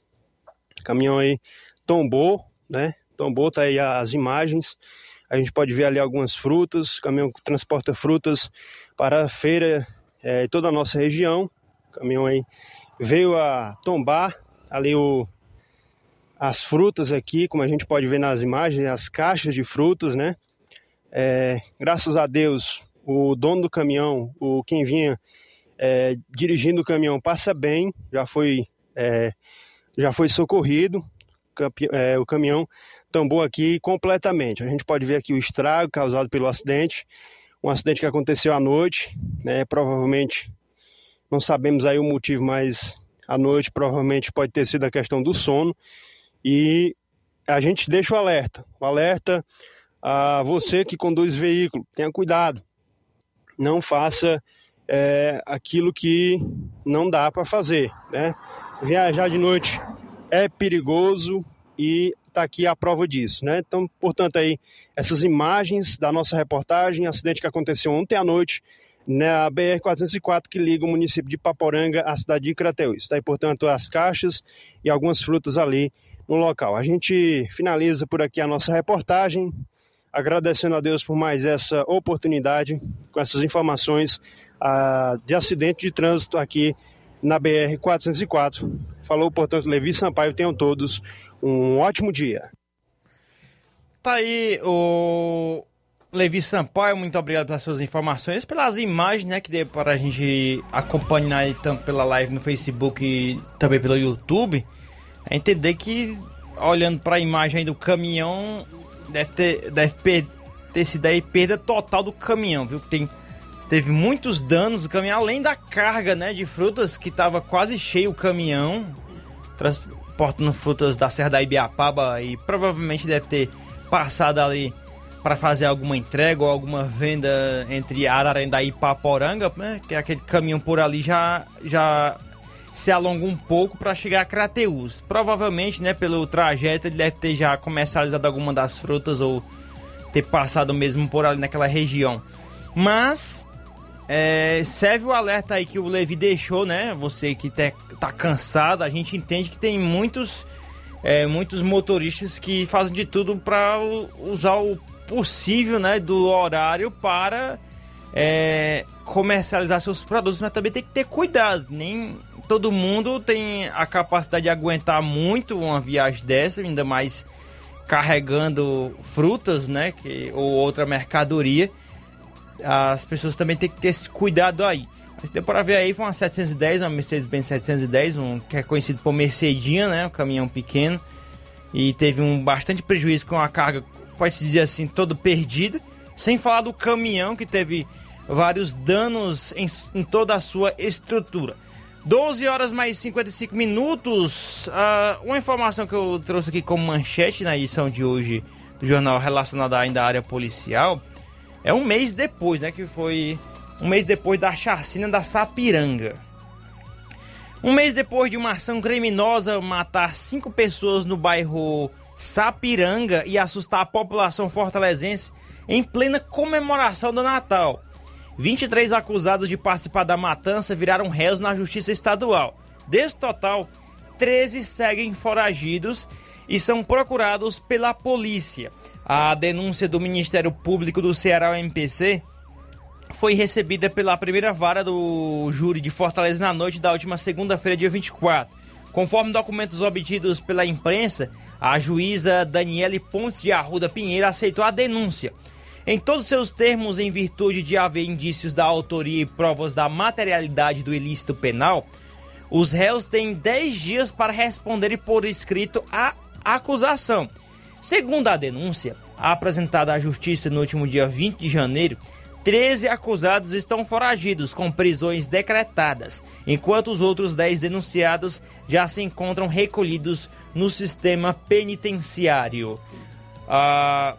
o caminhão aí tombou, né? Tombou, tá aí as imagens. A gente pode ver ali algumas frutas, o caminhão transporta frutas para a feira é, toda a nossa região. O caminhão aí veio a tombar ali o, as frutas aqui, como a gente pode ver nas imagens, as caixas de frutas, né? É, graças a Deus, o dono do caminhão, o quem vinha é, dirigindo o caminhão passa bem, já foi, é, já foi socorrido. É, o caminhão tombou aqui completamente. A gente pode ver aqui o estrago causado pelo acidente, um acidente que aconteceu à noite, né? Provavelmente não sabemos aí o motivo, mas à noite provavelmente pode ter sido a questão do sono. E a gente deixa o alerta. O alerta a você que conduz veículo, tenha cuidado. Não faça é, aquilo que não dá para fazer, né? Viajar de noite é perigoso e está aqui a prova disso, né? Então, portanto, aí essas imagens da nossa reportagem, acidente que aconteceu ontem à noite na BR-404 que liga o município de Paporanga à cidade de Crateús. Está aí, portanto, as caixas e algumas frutas ali no local. A gente finaliza por aqui a nossa reportagem, agradecendo a Deus por mais essa oportunidade com essas informações ah, de acidente de trânsito aqui na BR-404. Falou, portanto, Levi Sampaio. Tenham todos um ótimo dia. Tá aí o Levi Sampaio, muito obrigado pelas suas informações, pelas imagens, né, que deu para a gente acompanhar tanto pela live no Facebook e também pelo YouTube. É entender que, olhando para a imagem do caminhão, deve ter, deve per- ter sido aí perda total do caminhão, viu? Tem, teve muitos danos do caminhão, além da carga, né, de frutas, que estava quase cheio o caminhão, transportando frutas da Serra da Ibiapaba e provavelmente deve ter passado ali para fazer alguma entrega ou alguma venda entre Ararendá e Paporanga, né? Que aquele caminho por ali já já se alonga um pouco para chegar a Crateús. Provavelmente, né, pelo trajeto ele deve ter já comercializado alguma das frutas ou ter passado mesmo por ali naquela região. Mas é, serve o alerta aí que o Levi deixou, né? Você que te- tá cansado, a gente entende que tem muitos é, muitos motoristas que fazem de tudo para usar o possível, né, do horário para é, comercializar seus produtos, mas também tem que ter cuidado. Nem todo mundo tem a capacidade de aguentar muito uma viagem dessa, ainda mais carregando frutas, né, que, ou outra mercadoria. As pessoas também têm que ter esse cuidado aí. Mas deu para ver aí, foi uma 710, uma Mercedes-Benz 710, um, que é conhecido por Mercedinha, né, um caminhão pequeno. E teve um bastante prejuízo com a carga, pode-se dizer assim, todo perdida. Sem falar do caminhão que teve vários danos em, em toda a sua estrutura. 12 horas mais 55 minutos. Ah, uma informação que eu trouxe aqui como manchete na edição de hoje do jornal relacionado ainda à área policial é um mês depois, né? Que foi um mês depois da chacina da Sapiranga. Um mês depois de uma ação criminosa matar cinco pessoas no bairro Sapiranga e assustar a população fortalezense em plena comemoração do Natal. 23 acusados de participar da matança viraram réus na Justiça Estadual. Desse total, 13 seguem foragidos e são procurados pela polícia. A denúncia do Ministério Público do Ceará, o MPC, foi recebida pela primeira vara do júri de Fortaleza na noite da última segunda-feira, dia 24. Conforme documentos obtidos pela imprensa, a juíza Daniele Pontes de Arruda Pinheiro aceitou a denúncia. Em todos seus termos, em virtude de haver indícios da autoria e provas da materialidade do ilícito penal, os réus têm 10 dias para responderem por escrito à acusação. Segundo a denúncia apresentada à Justiça no último dia 20 de janeiro, 13 acusados estão foragidos com prisões decretadas, enquanto os outros 10 denunciados já se encontram recolhidos no sistema penitenciário. Ah,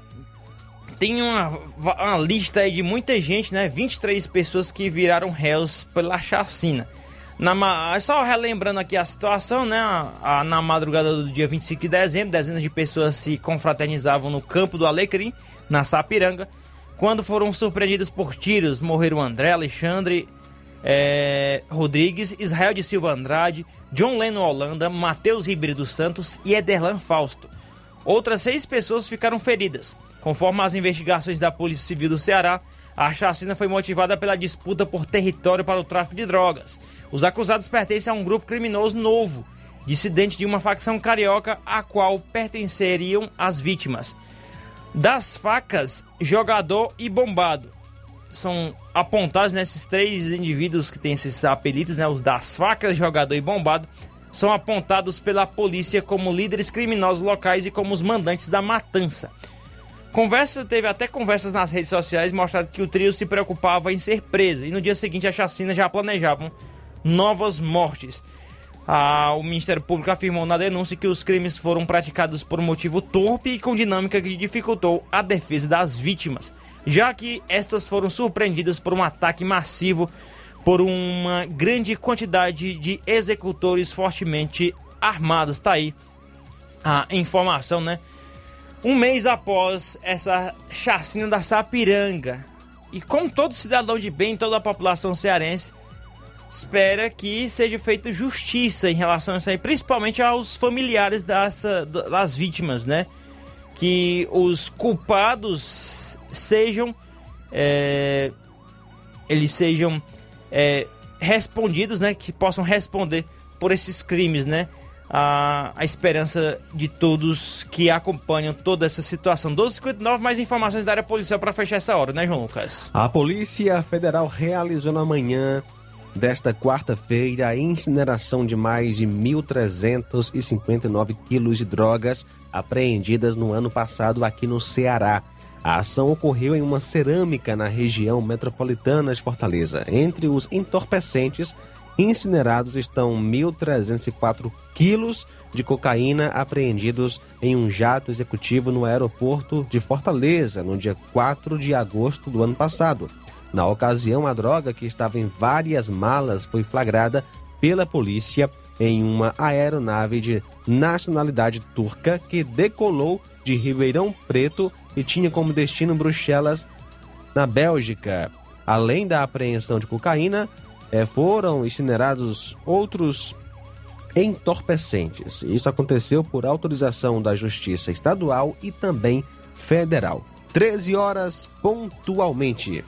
tem uma, uma lista de muita gente, né? 23 pessoas que viraram réus pela chacina. Na, só relembrando aqui a situação, né? A, a, na madrugada do dia 25 de dezembro, dezenas de pessoas se confraternizavam no campo do Alecrim, na Sapiranga, quando foram surpreendidos por tiros. Morreram André Alexandre é, Rodrigues, Israel de Silva Andrade, John Leno Holanda, Matheus Ribeiro dos Santos e Ederlan Fausto. Outras seis pessoas ficaram feridas. Conforme as investigações da Polícia Civil do Ceará, a chacina foi motivada pela disputa por território para o tráfico de drogas. Os acusados pertencem a um grupo criminoso novo, dissidente de uma facção carioca a qual pertenceriam as vítimas. Das facas, jogador e bombado. São apontados nesses três indivíduos que têm esses apelidos, né? Os das facas, jogador e bombado, são apontados pela polícia como líderes criminosos locais e como os mandantes da matança. Conversa teve até conversas nas redes sociais mostrando que o trio se preocupava em ser preso e no dia seguinte a chacina já planejavam novas mortes. Ah, o Ministério Público afirmou na denúncia que os crimes foram praticados por um motivo torpe e com dinâmica que dificultou a defesa das vítimas, já que estas foram surpreendidas por um ataque massivo por uma grande quantidade de executores fortemente armados. Tá aí a informação, né? Um mês após essa chacina da Sapiranga. E como todo cidadão de bem, toda a população cearense espera que seja feita justiça em relação a isso aí, principalmente aos familiares dessa, das vítimas, né? Que os culpados sejam. É, eles sejam é, respondidos, né? Que possam responder por esses crimes, né? A, a esperança de todos que acompanham toda essa situação. 12h59, mais informações da área policial para fechar essa hora, né, João Lucas? A Polícia Federal realizou na manhã desta quarta-feira a incineração de mais de 1.359 quilos de drogas apreendidas no ano passado aqui no Ceará. A ação ocorreu em uma cerâmica na região metropolitana de Fortaleza. Entre os entorpecentes incinerados estão 1.304 quilos de cocaína apreendidos em um jato executivo no aeroporto de Fortaleza no dia 4 de agosto do ano passado. Na ocasião, a droga, que estava em várias malas, foi flagrada pela polícia em uma aeronave de nacionalidade turca que decolou de Ribeirão Preto e tinha como destino Bruxelas, na Bélgica. Além da apreensão de cocaína, eh, foram incinerados outros entorpecentes. Isso aconteceu por autorização da Justiça Estadual e também federal. 13 horas pontualmente.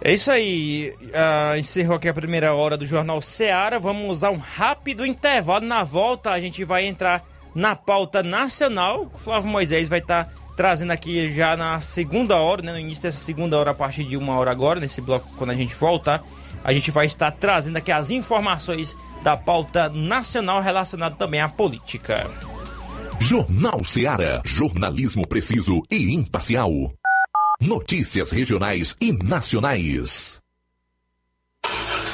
É isso aí. Uh, encerrou aqui a primeira hora do Jornal Seara. Vamos usar um rápido intervalo. Na volta, a gente vai entrar na pauta nacional. O Flávio Moisés vai estar tá trazendo aqui já na segunda hora, né, no início dessa segunda hora, a partir de uma hora agora, nesse bloco, quando a gente voltar. A gente vai estar trazendo aqui as informações da pauta nacional relacionada também à política. Jornal Seara. Jornalismo preciso e imparcial. Notícias regionais e nacionais.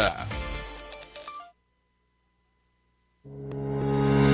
Yeah.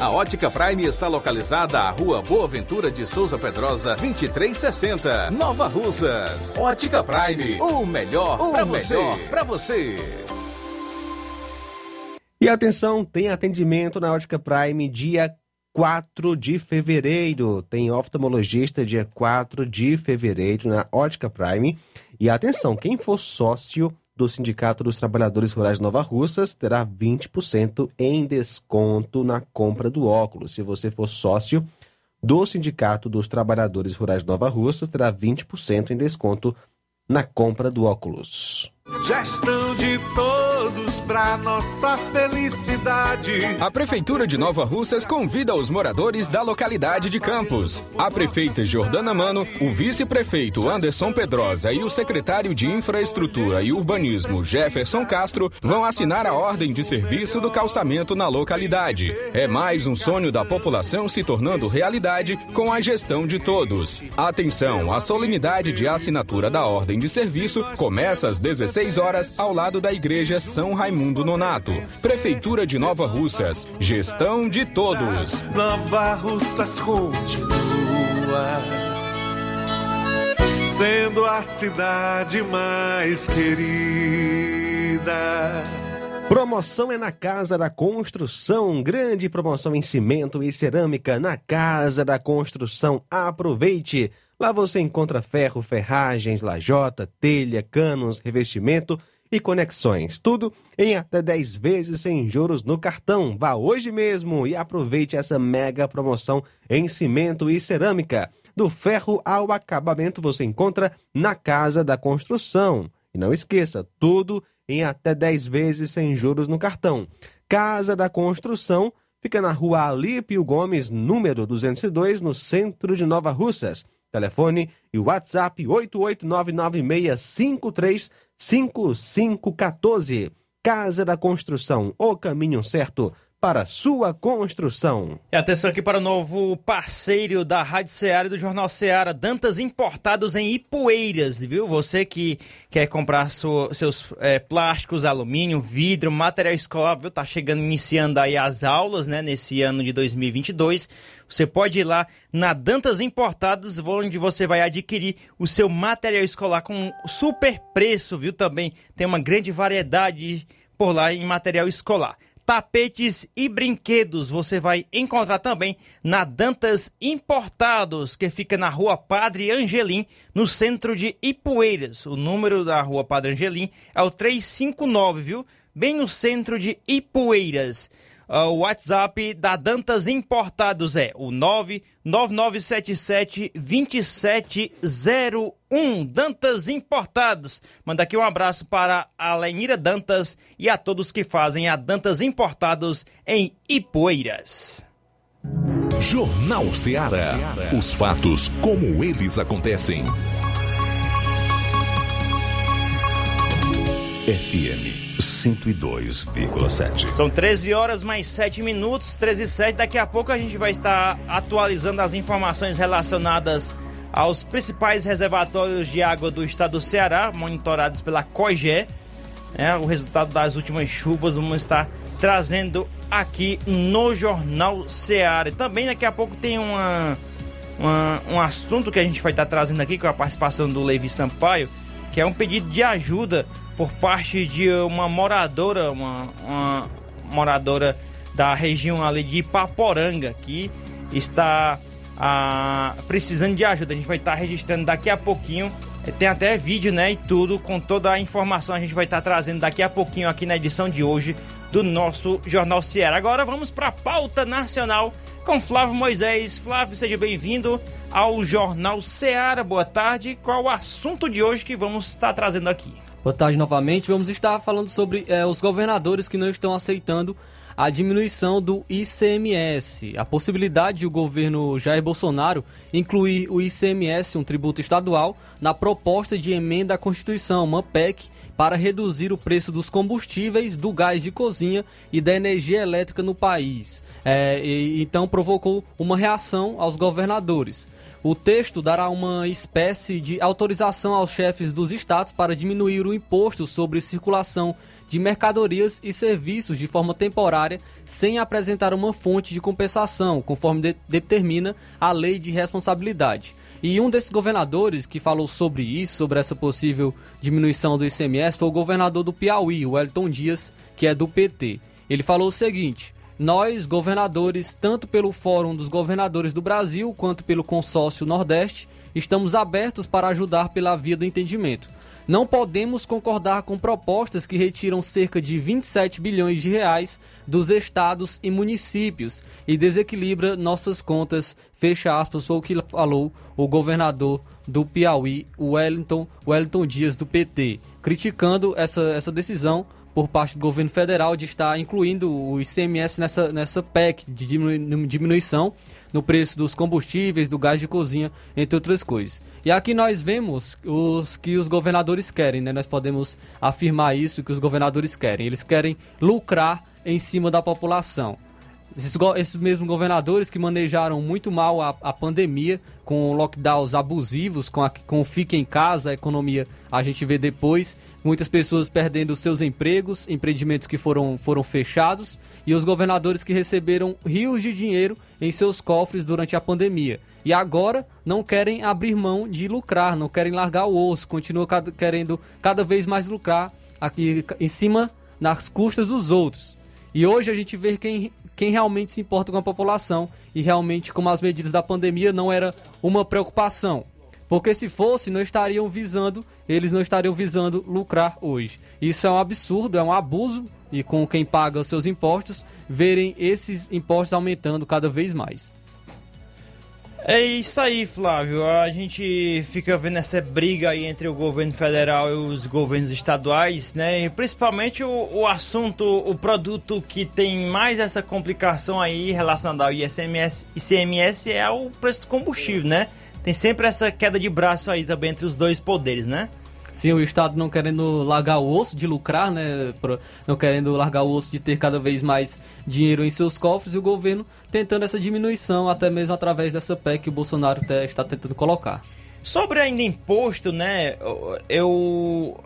A Ótica Prime está localizada à Rua Boa Ventura de Souza Pedrosa, 2360, Nova Russas. Ótica Prime, o melhor para você. Para você. E atenção, tem atendimento na Ótica Prime dia 4 de fevereiro. Tem oftalmologista dia 4 de fevereiro na Ótica Prime. E atenção, quem for sócio do Sindicato dos Trabalhadores Rurais Nova Russas terá 20% em desconto na compra do óculos. Se você for sócio do Sindicato dos Trabalhadores Rurais Nova Russas, terá 20% em desconto na compra do óculos. Gestão de todos para nossa felicidade. A Prefeitura de Nova Russas convida os moradores da localidade de Campos. A prefeita Jordana Mano, o vice-prefeito Anderson Pedrosa e o secretário de Infraestrutura e Urbanismo Jefferson Castro vão assinar a ordem de serviço do calçamento na localidade. É mais um sonho da população se tornando realidade com a gestão de todos. Atenção, a solenidade de assinatura da ordem de serviço começa às 16 16 horas, ao lado da Igreja São Raimundo Nonato. Prefeitura de Nova Russas. Gestão de todos. Nova Russas continua sendo a cidade mais querida. Promoção é na Casa da Construção. Grande promoção em cimento e cerâmica na Casa da Construção. Aproveite! Lá você encontra ferro, ferragens, lajota, telha, canos, revestimento e conexões. Tudo em até 10 vezes sem juros no cartão. Vá hoje mesmo e aproveite essa mega promoção em cimento e cerâmica. Do ferro ao acabamento você encontra na Casa da Construção. E não esqueça, tudo em até 10 vezes sem juros no cartão. Casa da Construção fica na rua Alípio Gomes, número 202, no centro de Nova Russas. Telefone e WhatsApp 88996535514. Casa da Construção, o caminho certo para sua construção. E atenção aqui para o novo parceiro da Rádio Ceará e do Jornal Ceará, Dantas Importados em Ipueiras, viu? Você que quer comprar sua, seus é, plásticos, alumínio, vidro, material escolar, viu? Tá chegando, iniciando aí as aulas, né? Nesse ano de 2022. Você pode ir lá na Dantas Importados, onde você vai adquirir o seu material escolar com super preço, viu? Também tem uma grande variedade por lá em material escolar tapetes e brinquedos você vai encontrar também na Dantas Importados, que fica na rua Padre Angelim, no centro de Ipueiras. O número da rua Padre Angelim é o 359, viu? Bem no centro de Ipueiras. Uh, o WhatsApp da Dantas Importados é o 99977 2701. Dantas Importados. Manda aqui um abraço para a Lenira Dantas e a todos que fazem a Dantas Importados em Ipueiras. Jornal Ceará. Os fatos como eles acontecem. FM 102,7. São 13 horas mais 7 minutos, 13 e 7. Daqui a pouco a gente vai estar atualizando as informações relacionadas aos principais reservatórios de água do estado do Ceará, monitorados pela COGE. É, o resultado das últimas chuvas vamos estar trazendo aqui no Jornal Ceará. E também daqui a pouco tem uma, uma, um assunto que a gente vai estar trazendo aqui com a participação do Levi Sampaio, que é um pedido de ajuda por parte de uma moradora, uma, uma moradora da região ali de Paporanga, que está precisando de ajuda. A gente vai estar registrando daqui a pouquinho. Tem até vídeo, né? E tudo, com toda a informação a gente vai estar trazendo daqui a pouquinho aqui na edição de hoje do nosso Jornal Ceará. Agora vamos para a pauta nacional com Flávio Moisés. Flávio, seja bem-vindo ao Jornal Ceará. Boa tarde. Qual o assunto de hoje que vamos estar trazendo aqui? Boa tarde novamente. Vamos estar falando sobre é, os governadores que não estão aceitando a diminuição do ICMS. A possibilidade de o governo Jair Bolsonaro incluir o ICMS, um tributo estadual, na proposta de emenda à Constituição, uma PEC, para reduzir o preço dos combustíveis, do gás de cozinha e da energia elétrica no país. É, e, então provocou uma reação aos governadores. O texto dará uma espécie de autorização aos chefes dos estados para diminuir o imposto sobre circulação de mercadorias e serviços de forma temporária, sem apresentar uma fonte de compensação, conforme de determina a lei de responsabilidade. E um desses governadores que falou sobre isso, sobre essa possível diminuição do ICMS, foi o governador do Piauí, o Wellington Dias, que é do PT. Ele falou o seguinte: nós, governadores, tanto pelo Fórum dos Governadores do Brasil quanto pelo Consórcio Nordeste, estamos abertos para ajudar pela via do entendimento. Não podemos concordar com propostas que retiram cerca de 27 bilhões de reais dos estados e municípios e desequilibra nossas contas. Fecha aspas, foi o que falou o governador do Piauí, Wellington, Wellington Dias, do PT, criticando essa, essa decisão por parte do governo federal de estar incluindo o ICMS nessa, nessa PEC de diminuição no preço dos combustíveis, do gás de cozinha, entre outras coisas. E aqui nós vemos os que os governadores querem, né? Nós podemos afirmar isso que os governadores querem. Eles querem lucrar em cima da população. Esses, esses mesmos governadores que manejaram muito mal a, a pandemia, com lockdowns abusivos, com, a, com o fique em casa, a economia a gente vê depois, muitas pessoas perdendo seus empregos, empreendimentos que foram, foram fechados, e os governadores que receberam rios de dinheiro em seus cofres durante a pandemia. E agora não querem abrir mão de lucrar, não querem largar o osso, continuam cada, querendo cada vez mais lucrar aqui em cima nas custas dos outros. E hoje a gente vê quem quem realmente se importa com a população e realmente como as medidas da pandemia não era uma preocupação. Porque se fosse, não estariam visando, eles não estariam visando lucrar hoje. Isso é um absurdo, é um abuso e com quem paga os seus impostos, verem esses impostos aumentando cada vez mais. É isso aí, Flávio. A gente fica vendo essa briga aí entre o governo federal e os governos estaduais, né? E principalmente o, o assunto, o produto que tem mais essa complicação aí relacionada ao ICMS, ICMS é o preço do combustível, né? Tem sempre essa queda de braço aí também entre os dois poderes, né? Sim, o Estado não querendo largar o osso de lucrar, né? Não querendo largar o osso de ter cada vez mais dinheiro em seus cofres e o governo tentando essa diminuição, até mesmo através dessa PEC que o Bolsonaro está tentando colocar. Sobre ainda imposto, né? Eu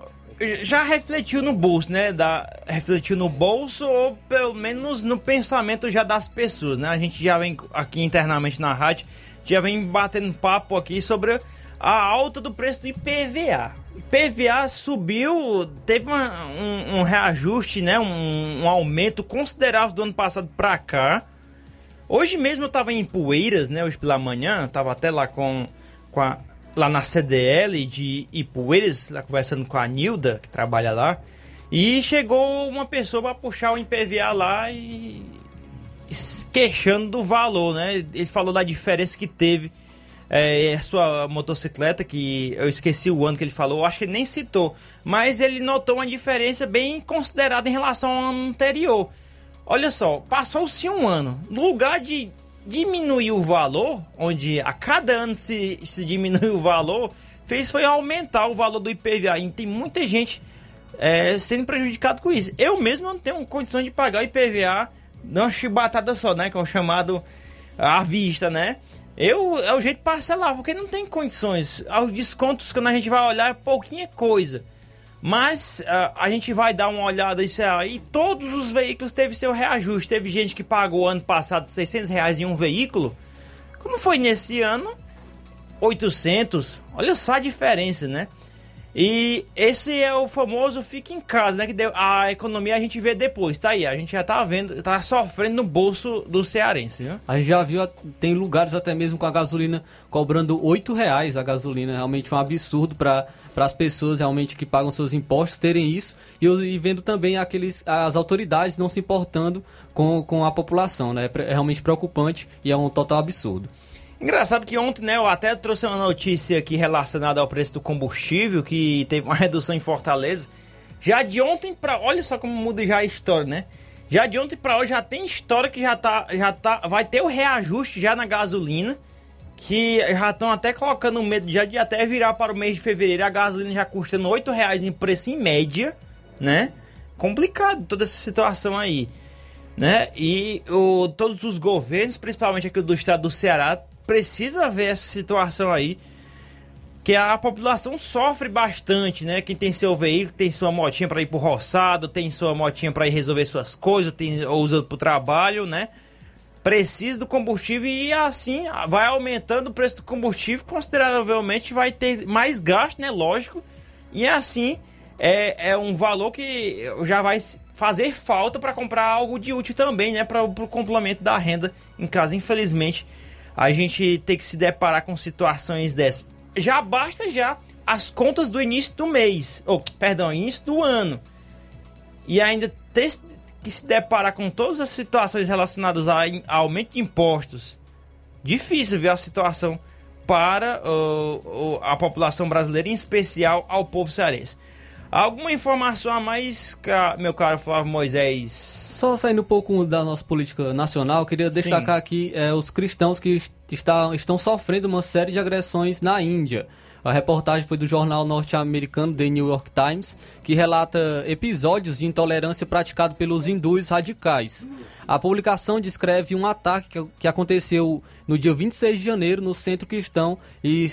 já refletiu no bolso, né? Da, refletiu no bolso ou pelo menos no pensamento já das pessoas, né? A gente já vem aqui internamente na rádio, já vem batendo papo aqui sobre a alta do preço do IPVA. IPVA subiu, teve uma, um, um, reajuste, né? Um, um, aumento considerável do ano passado para cá. Hoje mesmo eu tava em Poeiras, né? Hoje pela manhã, tava até lá com, com a, lá na CDL de Ipueiras, lá conversando com a Nilda, que trabalha lá. E chegou uma pessoa para puxar o IPVA lá e queixando do valor, né? Ele falou da diferença que teve é, a sua motocicleta, que eu esqueci o ano que ele falou, acho que ele nem citou, mas ele notou uma diferença bem considerada em relação ao ano anterior. Olha só, passou-se um ano, no lugar de diminuir o valor, onde a cada ano se, se diminui o valor, fez foi aumentar o valor do IPVA. E tem muita gente é, sendo prejudicado com isso. Eu mesmo não tenho condição de pagar o IPVA numa chibatada só, né? Que é o chamado à vista, né? Eu, é o jeito parcelar, porque não tem condições. Os descontos, quando a gente vai olhar, é pouquinha coisa. Mas uh, a gente vai dar uma olhada isso aí. Todos os veículos teve seu reajuste. Teve gente que pagou ano passado 600 reais em um veículo. Como foi nesse ano? 800. Olha só a diferença, né? E esse é o famoso fica em casa, né? Que a economia a gente vê depois, tá aí. A gente já tá vendo, tá sofrendo no bolso do cearense, né? A gente já viu, tem lugares até mesmo com a gasolina cobrando 8 reais a gasolina. Realmente foi um absurdo para as pessoas realmente que pagam seus impostos terem isso. E, e vendo também aqueles, as autoridades não se importando com, com a população, né? É realmente preocupante e é um total absurdo. Engraçado que ontem, né, eu até trouxe uma notícia aqui relacionada ao preço do combustível, que teve uma redução em Fortaleza. Já de ontem para, olha só como muda já a história, né? Já de ontem para hoje já tem história que já tá, já tá, vai ter o reajuste já na gasolina, que já estão até colocando medo já de até virar para o mês de fevereiro a gasolina já custando oito reais em preço em média, né? Complicado toda essa situação aí, né? E o, todos os governos, principalmente aqui do estado do Ceará, precisa ver essa situação aí. Que a população sofre bastante, né? Quem tem seu veículo, tem sua motinha para ir pro roçado, tem sua motinha para ir resolver suas coisas, tem, ou usa pro trabalho, né? Precisa do combustível e assim vai aumentando o preço do combustível consideravelmente, vai ter mais gasto, né? Lógico. E assim é, é um valor que já vai fazer falta para comprar algo de útil também, né? Para o complemento da renda em casa, infelizmente a gente tem que se deparar com situações dessas. Já basta já as contas do início do mês, ou perdão, início do ano. E ainda ter que se deparar com todas as situações relacionadas a, aumento de impostos. Difícil ver a situação para uh, a população brasileira, em especial ao povo cearense. Alguma informação a mais, meu caro Flávio Moisés? Só saindo um pouco da nossa política nacional, queria destacar Sim. aqui é, os cristãos que está, estão sofrendo uma série de agressões na Índia. A reportagem foi do jornal norte-americano The New York Times, que relata episódios de intolerância praticado pelos hindus radicais. A publicação descreve um ataque que aconteceu no dia 26 de janeiro no centro cristão e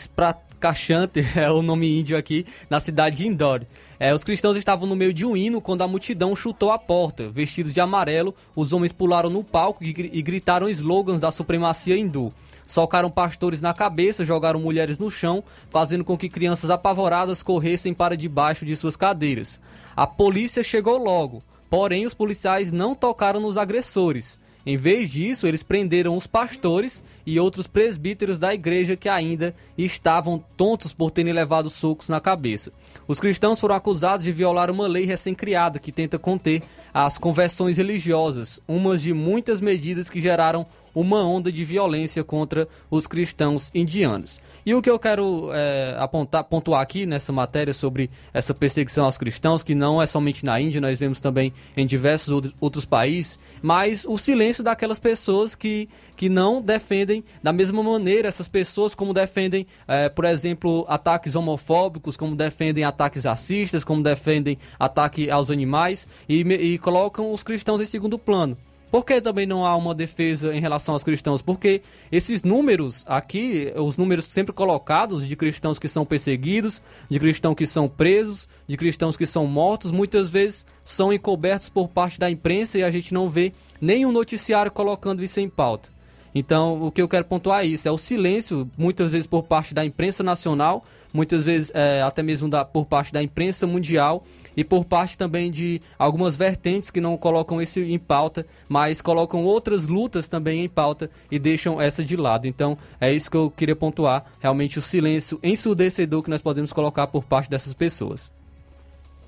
Kashante é o nome índio aqui, na cidade de Indore. É, os cristãos estavam no meio de um hino quando a multidão chutou a porta. Vestidos de amarelo, os homens pularam no palco e, gritaram slogans da supremacia hindu. Socaram pastores na cabeça, jogaram mulheres no chão, fazendo com que crianças apavoradas corressem para debaixo de suas cadeiras. A polícia chegou logo, porém os policiais não tocaram nos agressores. Em vez disso, eles prenderam os pastores e outros presbíteros da igreja que ainda estavam tontos por terem levado socos na cabeça. Os cristãos foram acusados de violar uma lei recém-criada que tenta conter as conversões religiosas, umas de muitas medidas que geraram uma onda de violência contra os cristãos indianos. E o que eu quero é, apontar, pontuar aqui nessa matéria sobre essa perseguição aos cristãos, que não é somente na Índia, nós vemos também em diversos outros países, mas o silêncio daquelas pessoas que, que não defendem da mesma maneira essas pessoas, como defendem, é, por exemplo, ataques homofóbicos, como defendem ataques racistas, como defendem ataque aos animais e, e colocam os cristãos em segundo plano. Por que também não há uma defesa em relação aos cristãos? Porque esses números aqui, os números sempre colocados de cristãos que são perseguidos, de cristãos que são presos, de cristãos que são mortos, muitas vezes são encobertos por parte da imprensa e a gente não vê nenhum noticiário colocando isso em pauta. Então, o que eu quero pontuar é isso: é o silêncio, muitas vezes por parte da imprensa nacional, muitas vezes é, até mesmo da, por parte da imprensa mundial e por parte também de algumas vertentes que não colocam isso em pauta, mas colocam outras lutas também em pauta e deixam essa de lado. Então é isso que eu queria pontuar, realmente o silêncio ensurdecedor que nós podemos colocar por parte dessas pessoas.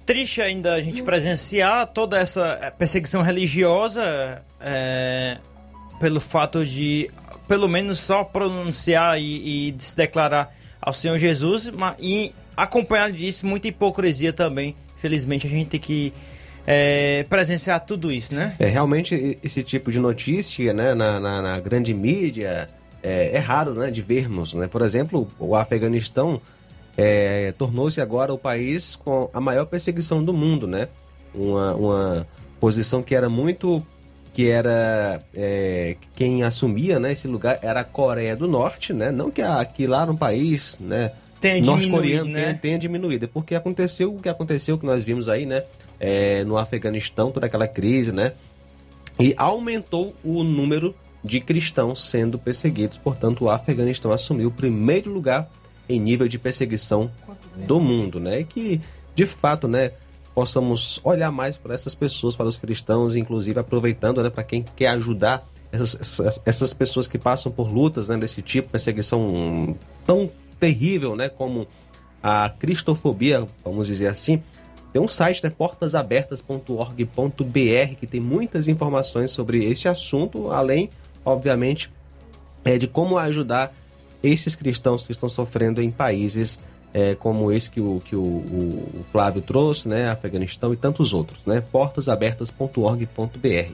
Triste ainda a gente presenciar toda essa eh, perseguição religiosa é, pelo fato de, pelo menos, só pronunciar e, e se declarar ao Senhor Jesus, mas, e acompanhado disso, muita hipocrisia também Felizmente a gente tem que é, presenciar tudo isso, né? É, realmente esse tipo de notícia, né, na, na, na grande mídia, é, é, raro, né, de vermos, né? Por exemplo, o Afeganistão é, tornou-se agora o país com a maior perseguição do mundo, né? Uma, uma posição que era muito que era é, quem assumia né, esse lugar era a Coreia do Norte, né? Não que, a, que lá no país, né? Tenha diminuído, né? tenha, tenha diminuído. Porque aconteceu o que aconteceu, que nós vimos aí, né? É, no Afeganistão, toda aquela crise, né? E aumentou o número de cristãos sendo perseguidos. Portanto, o Afeganistão assumiu o primeiro lugar em nível de perseguição do mundo, né? E que, de fato, né? Possamos olhar mais para essas pessoas, para os cristãos, inclusive aproveitando, né? Para quem quer ajudar essas, essas, essas pessoas que passam por lutas né, desse tipo, perseguição tão terrível, né, como a cristofobia, vamos dizer assim, tem um site, né, portasabertas.org.br, que tem muitas informações sobre esse assunto, além, obviamente, é, de como ajudar esses cristãos que estão sofrendo em países é, como esse que, o, que o, o Flávio trouxe, né, Afeganistão e tantos outros, né, portasabertas.org.br.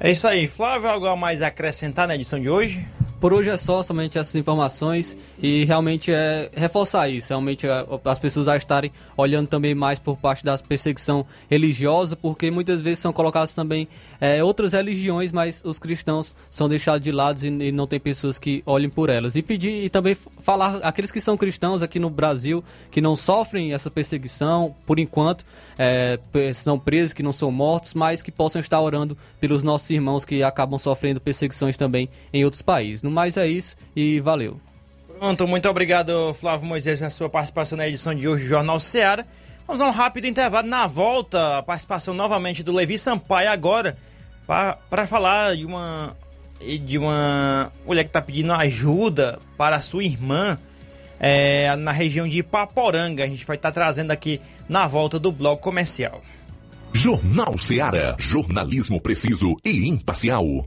É isso aí. Flávio, algo a mais acrescentar na edição de hoje? Por hoje é só somente essas informações e realmente é reforçar isso, realmente é, as pessoas a estarem olhando também mais por parte da perseguição religiosa, porque muitas vezes são colocadas também é, outras religiões, mas os cristãos são deixados de lado e, e, não tem pessoas que olhem por elas. E pedir e também falar aqueles que são cristãos aqui no Brasil que não sofrem essa perseguição por enquanto, é, são presos, que não são mortos, mas que possam estar orando pelos nossos irmãos que acabam sofrendo perseguições também em outros países. No mais é isso e valeu. Pronto, muito obrigado, Flávio Moisés, pela sua participação na edição de hoje do Jornal Ceará. Vamos a um rápido intervalo. Na volta, a participação novamente do Levi Sampaio agora para falar de uma de uma mulher que está pedindo ajuda para a sua irmã é, na região de Ipaporanga. A gente vai estar tá trazendo aqui na volta do bloco comercial. Jornal Ceará, jornalismo preciso e imparcial.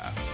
ら。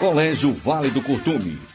Colégio Vale do Curtume.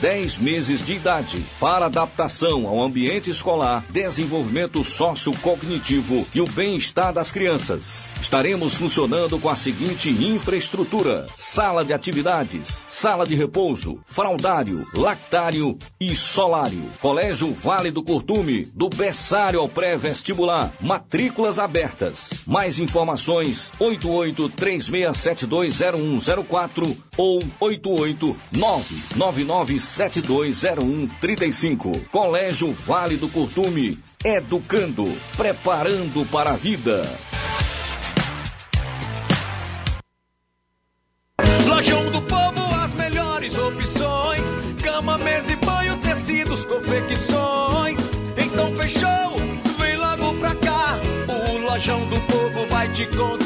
10 meses de idade para adaptação ao ambiente escolar, desenvolvimento sociocognitivo e o bem-estar das crianças. Estaremos funcionando com a seguinte infraestrutura: sala de atividades, sala de repouso, fraldário, lactário e solário. Colégio Vale do Curtume, do berçário ao pré-vestibular. Matrículas abertas. Mais informações: 8836720104 ou 88999720135. Colégio Vale do Curtume, educando, preparando para a vida. Lojão do Povo, as melhores opções: cama, mesa e banho, tecidos, confecções. Então fechou, vem logo pra cá. O Lojão do Povo vai te conquistar.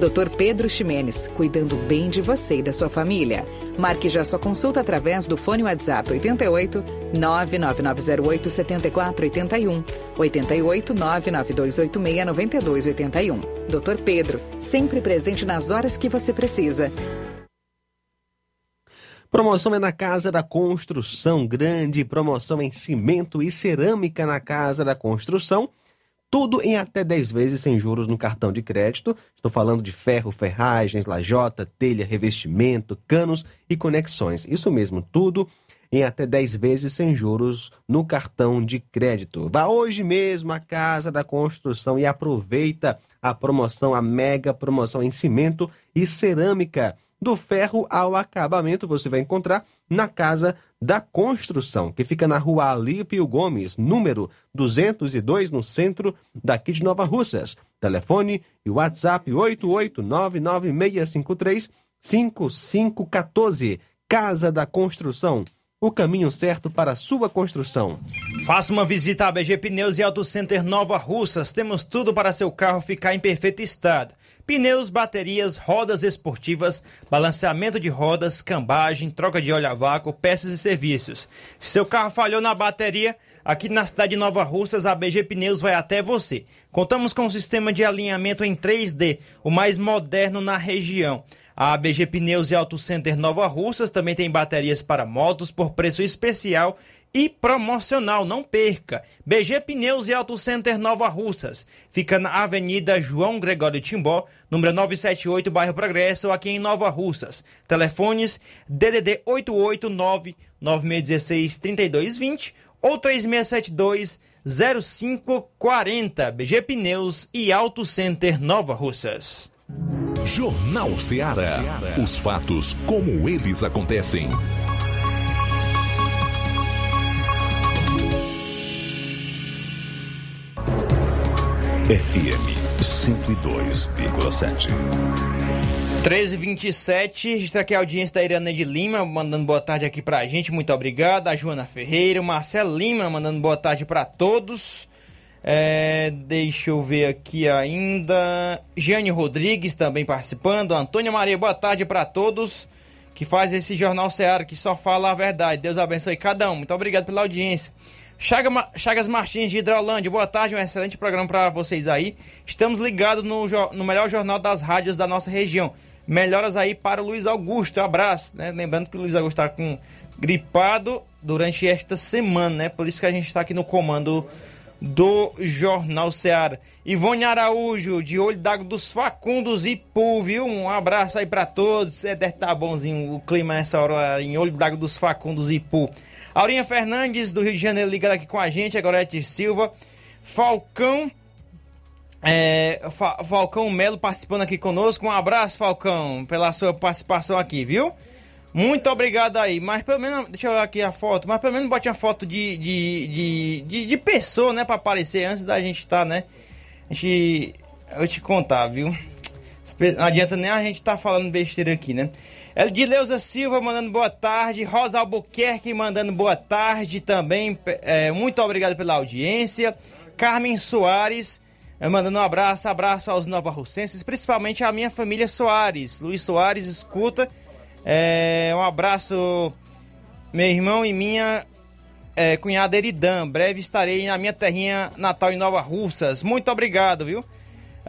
Dr. Pedro Ximenes, cuidando bem de você e da sua família. Marque já sua consulta através do fone WhatsApp 88 99908 7481 88 99286 9281. Dr. Pedro, sempre presente nas horas que você precisa. Promoção é na Casa da Construção, grande promoção em cimento e cerâmica na Casa da Construção. Tudo em até 10 vezes sem juros no cartão de crédito. Estou falando de ferro, ferragens, lajota, telha, revestimento, canos e conexões. Isso mesmo, tudo em até 10 vezes sem juros no cartão de crédito. Vá hoje mesmo à Casa da Construção e aproveita a promoção, a mega promoção em cimento e cerâmica. Do ferro ao acabamento você vai encontrar na Casa da Construção, que fica na rua Alípio Gomes, número 202, no centro daqui de Nova Russas. Telefone e WhatsApp 88996535514. Casa da Construção. O caminho certo para sua construção. Faça uma visita à BG Pneus e Auto Center Nova Russas. Temos tudo para seu carro ficar em perfeito estado pneus, baterias, rodas esportivas, balanceamento de rodas, cambagem, troca de óleo a vácuo, peças e serviços. Se seu carro falhou na bateria, aqui na cidade de Nova Russas, a BG Pneus vai até você. Contamos com um sistema de alinhamento em 3D, o mais moderno na região. A BG Pneus e Auto Center Nova Russas também tem baterias para motos por preço especial e promocional. Não perca! BG Pneus e Auto Center Nova Russas. Fica na Avenida João Gregório Timbó, número 978, bairro Progresso, aqui em Nova Russas. Telefones DDD 889 9616 3220 ou 3672 0540. BG Pneus e Auto Center Nova Russas. Jornal Ceará. Os fatos como eles acontecem. FM 102,7. 1327, registrar aqui a audiência da Irana de Lima, mandando boa tarde aqui pra gente, muito obrigado. A Joana Ferreira, o Marcelo Lima, mandando boa tarde para todos. É, deixa eu ver aqui ainda. Jane Rodrigues também participando. Antônia Maria, boa tarde para todos que faz esse Jornal Seara, que só fala a verdade. Deus abençoe cada um. Muito obrigado pela audiência. Chaga, Chagas Martins de Hidrolândia, boa tarde, um excelente programa para vocês aí. Estamos ligados no, no melhor jornal das rádios da nossa região. Melhoras aí para o Luiz Augusto, abraço, né? Lembrando que o Luiz Augusto está com gripado durante esta semana, né? Por isso que a gente está aqui no comando do Jornal Seara. Ivone Araújo, de Olho d'Água dos Facundos e Pu, viu? Um abraço aí para todos. É, deve estar tá bonzinho o clima nessa hora em Olho d'Água dos Facundos e Pu. Aurinha Fernandes, do Rio de Janeiro, ligada aqui com a gente. A Gorete Silva. Falcão. É, Fa Falcão Melo participando aqui conosco. Um abraço, Falcão, pela sua participação aqui, viu? Muito obrigado aí. Mas pelo menos, deixa eu olhar aqui a foto. Mas pelo menos bote uma foto de, de, de, de, de pessoa, né? Pra aparecer antes da gente estar, tá, né? A gente. Eu te contar, viu? Não adianta nem a gente estar tá falando besteira aqui, né? Edileuza Silva mandando boa tarde. Rosa Albuquerque mandando boa tarde também. É, muito obrigado pela audiência. Carmen Soares é, mandando um abraço, abraço aos Nova Russenses, principalmente a minha família Soares. Luiz Soares escuta. É, um abraço, meu irmão e minha é, cunhada Eridan. Breve estarei na minha terrinha natal em Nova Russas. Muito obrigado, viu?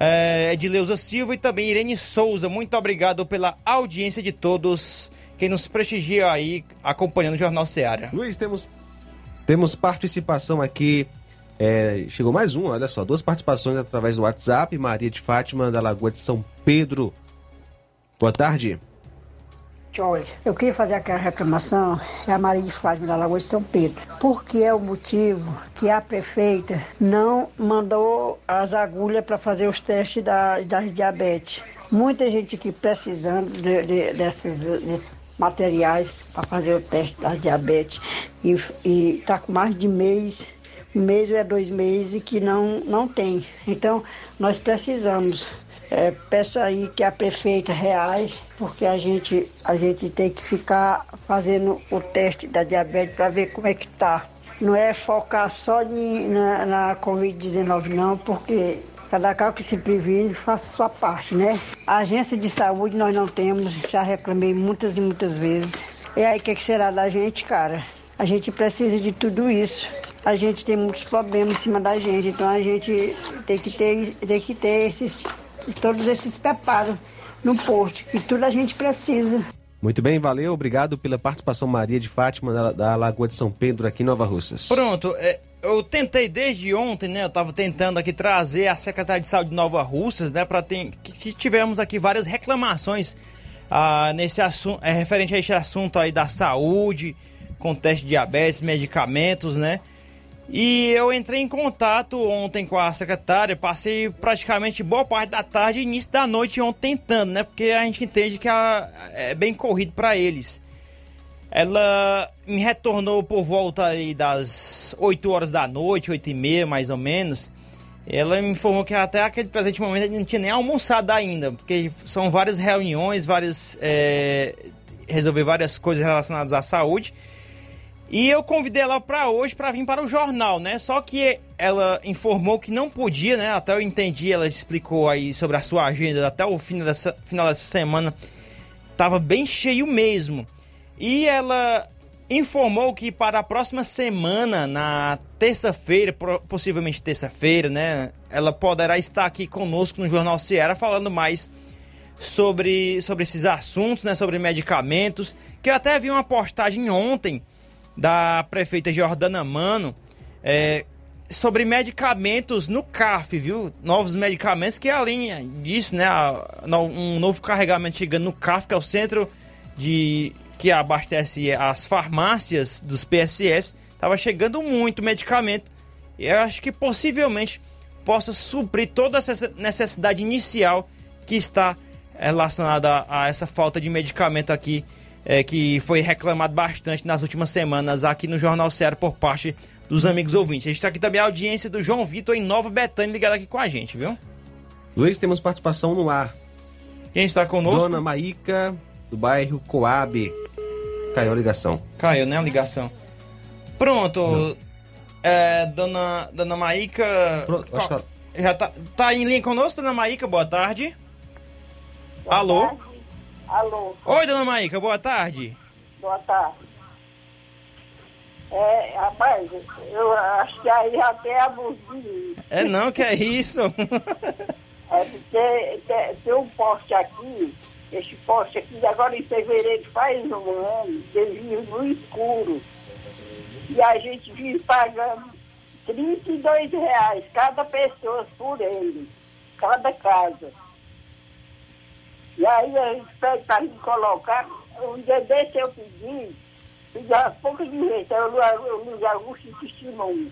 É, Edileuza Silva e também Irene Souza. Muito obrigado pela audiência de todos quem nos prestigia aí acompanhando o Jornal Seara. Luiz, temos, temos participação aqui. É, chegou mais um, olha só, duas participações através do WhatsApp. Maria de Fátima, da Lagoa de São Pedro. Boa tarde. Olha, eu queria fazer aquela reclamação, é a Maria de Fátima da Lagoa de São Pedro. Porque é o motivo que a prefeita não mandou as agulhas para fazer os testes da, da diabetes. Muita gente aqui precisando de, de, desses, desses materiais para fazer o teste da diabetes e está com mais de mês, um mês ou é dois meses que não, não tem. Então, nós precisamos é, peça aí que a prefeita reage, porque a gente, a gente tem que ficar fazendo o teste da diabetes para ver como é que tá. Não é focar só de, na, na Covid-19 não, porque cada carro que se previne faça sua parte, né? A agência de saúde nós não temos, já reclamei muitas e muitas vezes. E aí o que, que será da gente, cara? A gente precisa de tudo isso a gente tem muitos problemas em cima da gente, então a gente tem que ter, tem que ter esses todos esses preparos no posto, que tudo a gente precisa. Muito bem, valeu, obrigado pela participação Maria de Fátima da, da Lagoa de São Pedro aqui em Nova Russas. Pronto, é, eu tentei desde ontem, né? Eu estava tentando aqui trazer a Secretaria de Saúde de Nova Russas, né? Para que, que tivemos aqui várias reclamações ah, nesse assunto, é, referente a esse assunto aí da saúde, com teste de diabetes, medicamentos, né? E eu entrei em contato ontem com a secretária, passei praticamente boa parte da tarde e início da noite ontem tentando, né? Porque a gente entende que a, é bem corrido para eles. Ela me retornou por volta aí das 8 horas da noite, 8 e meia mais ou menos. Ela me informou que até aquele presente momento ele não tinha nem almoçado ainda, porque são várias reuniões, várias. É, resolver várias coisas relacionadas à saúde. E eu convidei ela para hoje para vir para o jornal, né? Só que ela informou que não podia, né? Até eu entendi, ela explicou aí sobre a sua agenda até o final dessa, final dessa semana. Tava bem cheio mesmo. E ela informou que para a próxima semana, na terça-feira, possivelmente terça-feira, né? Ela poderá estar aqui conosco no Jornal Ceará falando mais sobre, sobre esses assuntos, né? Sobre medicamentos. Que eu até vi uma postagem ontem da prefeita Jordana Mano é, sobre medicamentos no CAF, viu? Novos medicamentos que além disso, né, um novo carregamento chegando no CAF, que é o centro de que abastece as farmácias dos PSFs, estava chegando muito medicamento. E eu acho que possivelmente possa suprir toda essa necessidade inicial que está relacionada a, a essa falta de medicamento aqui é, que foi reclamado bastante nas últimas semanas aqui no Jornal Ceará por parte dos amigos ouvintes. A gente está aqui também a audiência do João Vitor em Nova Betânia ligado aqui com a gente, viu? Luiz, temos participação no ar. Quem está conosco? Dona Maíca, do bairro Coab. Caiu a ligação. Caiu, né, a ligação. Pronto. É, dona, dona Maíca... Pronto, qual, Já tá, tá em linha conosco, Dona Maíca? Boa tarde. Boa Alô? Tarde. Alô. Oi, dona Maíca, boa tarde. Boa tarde. É, rapaz, eu acho que aí até abuso É não, que é isso? é porque tem, tem, um poste aqui, esse poste aqui, agora em fevereiro faz um ano, ele no escuro. E a gente vive pagando 32 reais cada pessoa por ele, cada casa. E aí a gente para me colocar, um dia desse eu pedi, pedi há pouco de é o Luiz Augusto testemunho.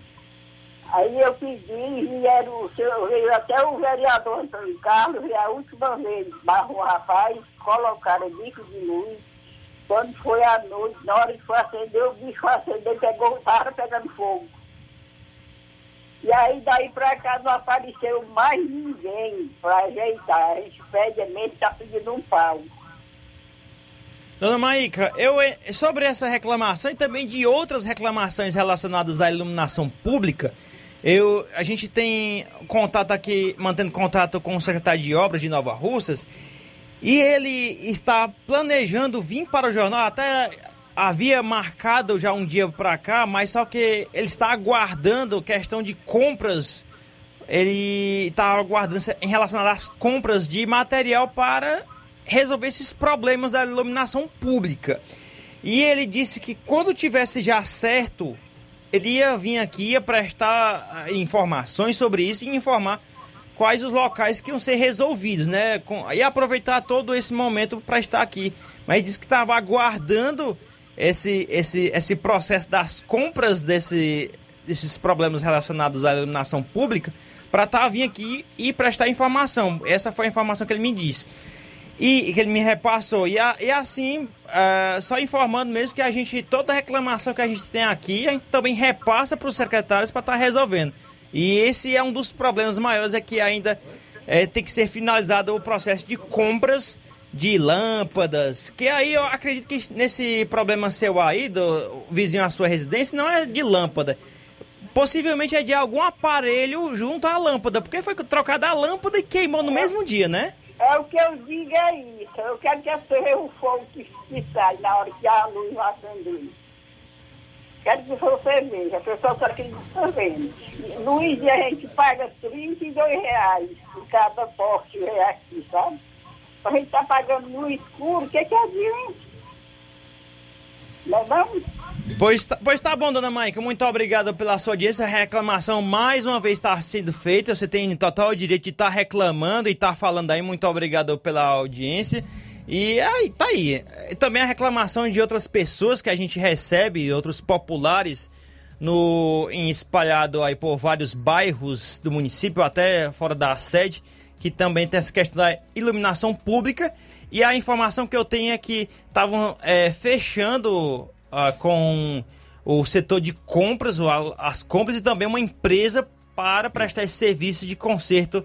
Aí eu pedi e vieram, veio até o vereador Antônio Carlos, e a última vez barrou o rapaz, colocaram o bico de luz. Quando foi à noite, na hora que foi acender, o bicho acendeu, pegou, estava pegando fogo. E aí daí pra cá não apareceu mais ninguém para ajeitar. A gente pede mesmo, tá pedindo um pau. Dona Maíca, eu, sobre essa reclamação e também de outras reclamações relacionadas à iluminação pública, eu, a gente tem contato aqui, mantendo contato com o secretário de Obras de Nova Russas, e ele está planejando vir para o jornal, até havia marcado já um dia para cá, mas só que ele está aguardando questão de compras. Ele está aguardando em relação às compras de material para resolver esses problemas da iluminação pública. E ele disse que quando tivesse já certo, ele ia vir aqui ia prestar ah, informações sobre isso e informar quais os locais que iam ser resolvidos, né? E aproveitar todo esse momento para estar aqui. Mas disse que estava aguardando esse, esse, esse processo das compras desse, desses problemas relacionados à iluminação pública para tá, vir aqui e prestar informação. Essa foi a informação que ele me disse. E que ele me repassou. E, a, e assim, uh, só informando mesmo que a gente, toda reclamação que a gente tem aqui, a gente também repassa para os secretários para estar tá resolvendo. E esse é um dos problemas maiores, é que ainda é, tem que ser finalizado o processo de compras de lâmpadas, que aí eu acredito que nesse problema seu aí, do vizinho à sua residência, não é de lâmpada. Possivelmente é de algum aparelho junto à lâmpada, porque foi trocada a lâmpada e queimou no é, mesmo dia, né? É o que eu digo é isso. Eu quero que seja o fogo que, que sai na hora que a luz vai acender. Quero que você veja, a pessoa só que está vendo. Luiz, a gente paga 32 reais por cada poste aqui, sabe? A gente está pagando no escuro, o que, que adianta? Não vamos? Pois tá, pois tá bom, dona Maica. Muito obrigado pela sua audiência. A reclamação mais uma vez está sendo feita. Você tem total direito de estar tá reclamando e estar tá falando aí. Muito obrigado pela audiência. E aí, tá aí. Também a reclamação de outras pessoas que a gente recebe, outros populares, no em espalhado aí por vários bairros do município, até fora da sede que também tem essa questão da iluminação pública. E a informação que eu tenho é que estavam é, fechando uh, com o setor de compras, as compras e também uma empresa para prestar esse serviço de conserto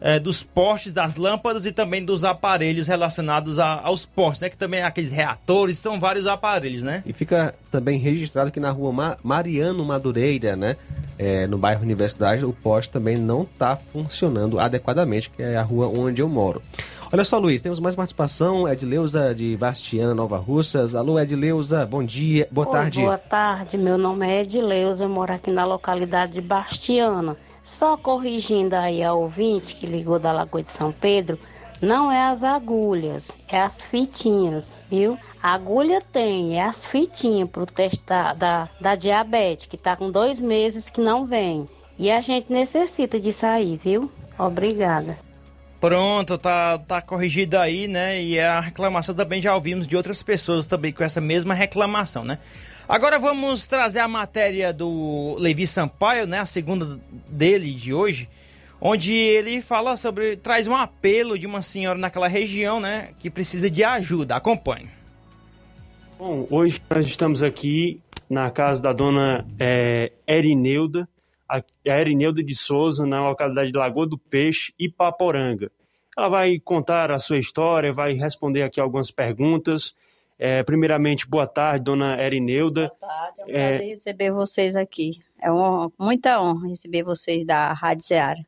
é, dos postes, das lâmpadas e também dos aparelhos relacionados a, aos postes, né? Que também é aqueles reatores, são vários aparelhos, né? E fica também registrado que na rua Ma Mariano Madureira, né? É, no bairro Universidade, o poste também não está funcionando adequadamente, que é a rua onde eu moro. Olha só, Luiz, temos mais participação. Edileuza de Bastiana, Nova Russas. Alô, Edileuza, bom dia, boa Oi, tarde. Boa tarde, meu nome é Edileuza, eu moro aqui na localidade de Bastiana. Só corrigindo aí a ouvinte que ligou da Lagoa de São Pedro, não é as agulhas, é as fitinhas, viu? Agulha tem, é as fitinhas pro teste da, da, da diabetes, que tá com dois meses que não vem. E a gente necessita disso aí, viu? Obrigada. Pronto, tá, tá corrigido aí, né? E a reclamação também já ouvimos de outras pessoas também com essa mesma reclamação, né? Agora vamos trazer a matéria do Levi Sampaio, né? A segunda dele de hoje, onde ele fala sobre. traz um apelo de uma senhora naquela região, né? Que precisa de ajuda. Acompanhe. Bom, hoje nós estamos aqui na casa da dona é, Erineuda, a Erineuda de Souza, na localidade de Lagoa do Peixe, Ipaporanga. Ela vai contar a sua história, vai responder aqui algumas perguntas. É, primeiramente, boa tarde, dona Erineuda. Boa tarde, é um prazer é... receber vocês aqui. É uma, muita honra receber vocês da Rádio Seara.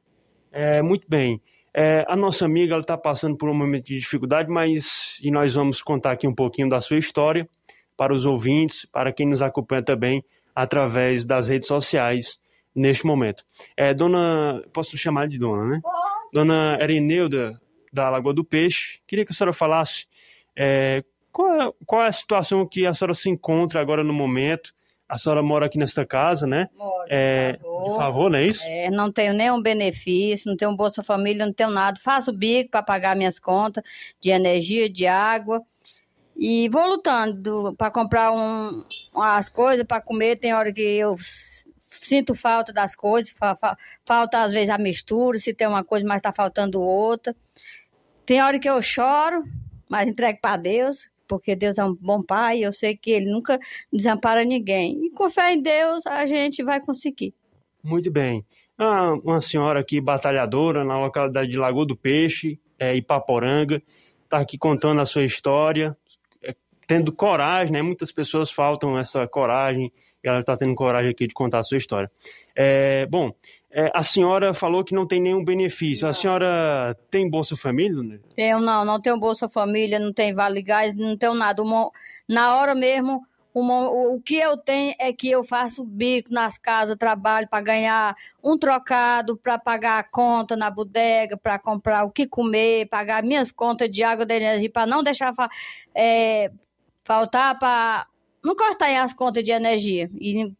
É, muito bem. É, a nossa amiga está passando por um momento de dificuldade, mas e nós vamos contar aqui um pouquinho da sua história para os ouvintes, para quem nos acompanha também através das redes sociais neste momento. É, dona, posso chamar de dona, né? Pode. Dona Erineuda, da Lagoa do Peixe, queria que a senhora falasse é, qual, é, qual, é, a situação que a senhora se encontra agora no momento. A senhora mora aqui nesta casa, né? Moro, é, de favor. De favor, não é isso? É, não tenho nenhum benefício, não tenho Bolsa Família, não tenho nada. Faço bico para pagar minhas contas de energia, de água. E vou lutando para comprar um, as coisas para comer. Tem hora que eu sinto falta das coisas, fa fa falta às vezes a mistura, se tem uma coisa, mas está faltando outra. Tem hora que eu choro, mas entrego para Deus, porque Deus é um bom pai, eu sei que ele nunca desampara ninguém. E com fé em Deus, a gente vai conseguir. Muito bem. Ah, uma senhora aqui batalhadora na localidade de Lagoa do Peixe, é, Ipaporanga, está aqui contando a sua história, é, tendo coragem, né? Muitas pessoas faltam essa coragem, e ela está tendo coragem aqui de contar a sua história. É, bom, é, a senhora falou que não tem nenhum benefício. Não. A senhora tem Bolsa Família? Né? Tenho, não, não tenho Bolsa Família, não tenho Vale Gás, não tenho nada. Uma, na hora mesmo, uma, o que eu tenho é que eu faço bico nas casas, trabalho para ganhar um trocado, para pagar a conta na bodega, para comprar o que comer, pagar minhas contas de água, de energia, para não deixar é, faltar para não cortar as contas de energia. E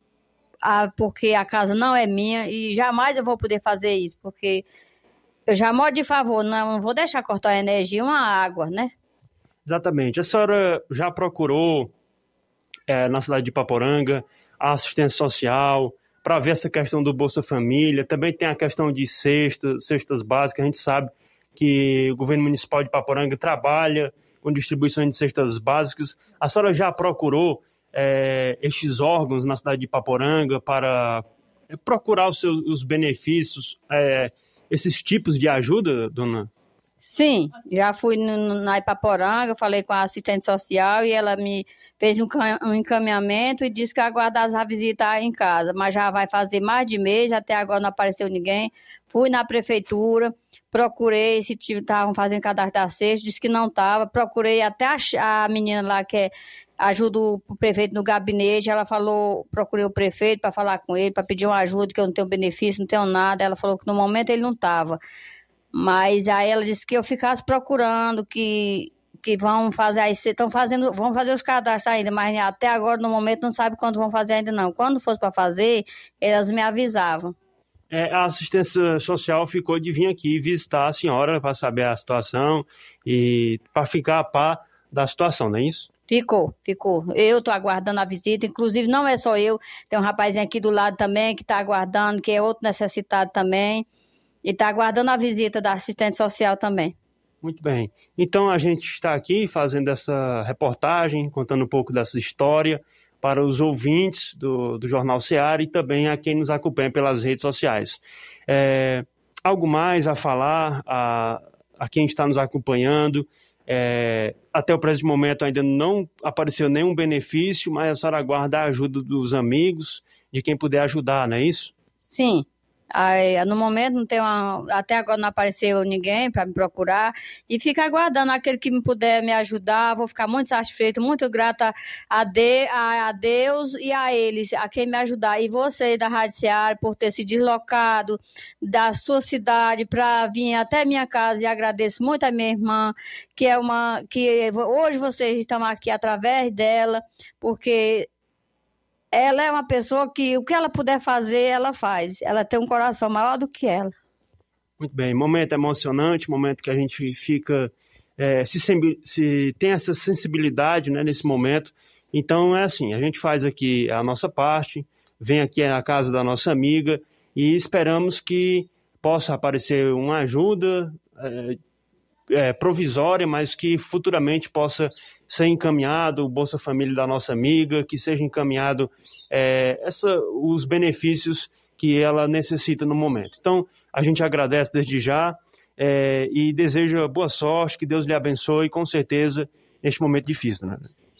a, porque a casa não é minha e jamais eu vou poder fazer isso, porque eu já moro de favor, não, não vou deixar cortar a energia uma água, né? Exatamente. A senhora já procurou é, na cidade de Paporanga a assistência social para ver essa questão do Bolsa Família. Também tem a questão de cestas, cestas básicas. A gente sabe que o governo municipal de Paporanga trabalha com distribuição de cestas básicas. A senhora já procurou é, estes órgãos na cidade de Paporanga para é, procurar os seus os benefícios, é, esses tipos de ajuda, dona? Sim, já fui no, na Ipaporanga, falei com a assistente social e ela me fez um, um encaminhamento e disse que aguardar a visita em casa, mas já vai fazer mais de mês, até agora não apareceu ninguém. Fui na prefeitura, procurei se estavam fazendo cadastro da disse que não estava, procurei até a, a menina lá que é ajuda o prefeito no gabinete, ela falou, procurei o prefeito para falar com ele, para pedir uma ajuda, que eu não tenho benefício, não tenho nada. Ela falou que no momento ele não estava. Mas aí ela disse que eu ficasse procurando, que, que vão fazer aí, estão fazendo, vão fazer os cadastros ainda, mas até agora, no momento, não sabe quando vão fazer ainda não. Quando fosse para fazer, elas me avisavam. É, a assistência social ficou de vir aqui visitar a senhora para saber a situação e para ficar a par da situação, não é isso? Ficou, ficou. Eu estou aguardando a visita, inclusive não é só eu, tem um rapazinho aqui do lado também que está aguardando, que é outro necessitado também, e está aguardando a visita da assistente social também. Muito bem. Então a gente está aqui fazendo essa reportagem, contando um pouco dessa história para os ouvintes do, do Jornal Seara e também a quem nos acompanha pelas redes sociais. É, algo mais a falar a, a quem está nos acompanhando? É, até o presente momento ainda não apareceu nenhum benefício, mas a senhora aguarda a ajuda dos amigos, de quem puder ajudar, não é isso? Sim. Aí, no momento não tem uma, até agora não apareceu ninguém para me procurar e fica aguardando aquele que me puder me ajudar. Vou ficar muito satisfeito, muito grata a, de, a, a Deus e a eles, a quem me ajudar. E você da Rádio Seara por ter se deslocado da sua cidade para vir até minha casa e agradeço muito a minha irmã que é uma que hoje vocês estão aqui através dela porque ela é uma pessoa que o que ela puder fazer, ela faz. Ela tem um coração maior do que ela. Muito bem, momento emocionante, momento que a gente fica é, se, se, tem essa sensibilidade né, nesse momento. Então é assim, a gente faz aqui a nossa parte, vem aqui à casa da nossa amiga e esperamos que possa aparecer uma ajuda é, é, provisória, mas que futuramente possa ser encaminhado o Bolsa Família da nossa amiga, que seja encaminhado é, essa, os benefícios que ela necessita no momento. Então, a gente agradece desde já é, e deseja boa sorte, que Deus lhe abençoe, com certeza, neste momento difícil. Né?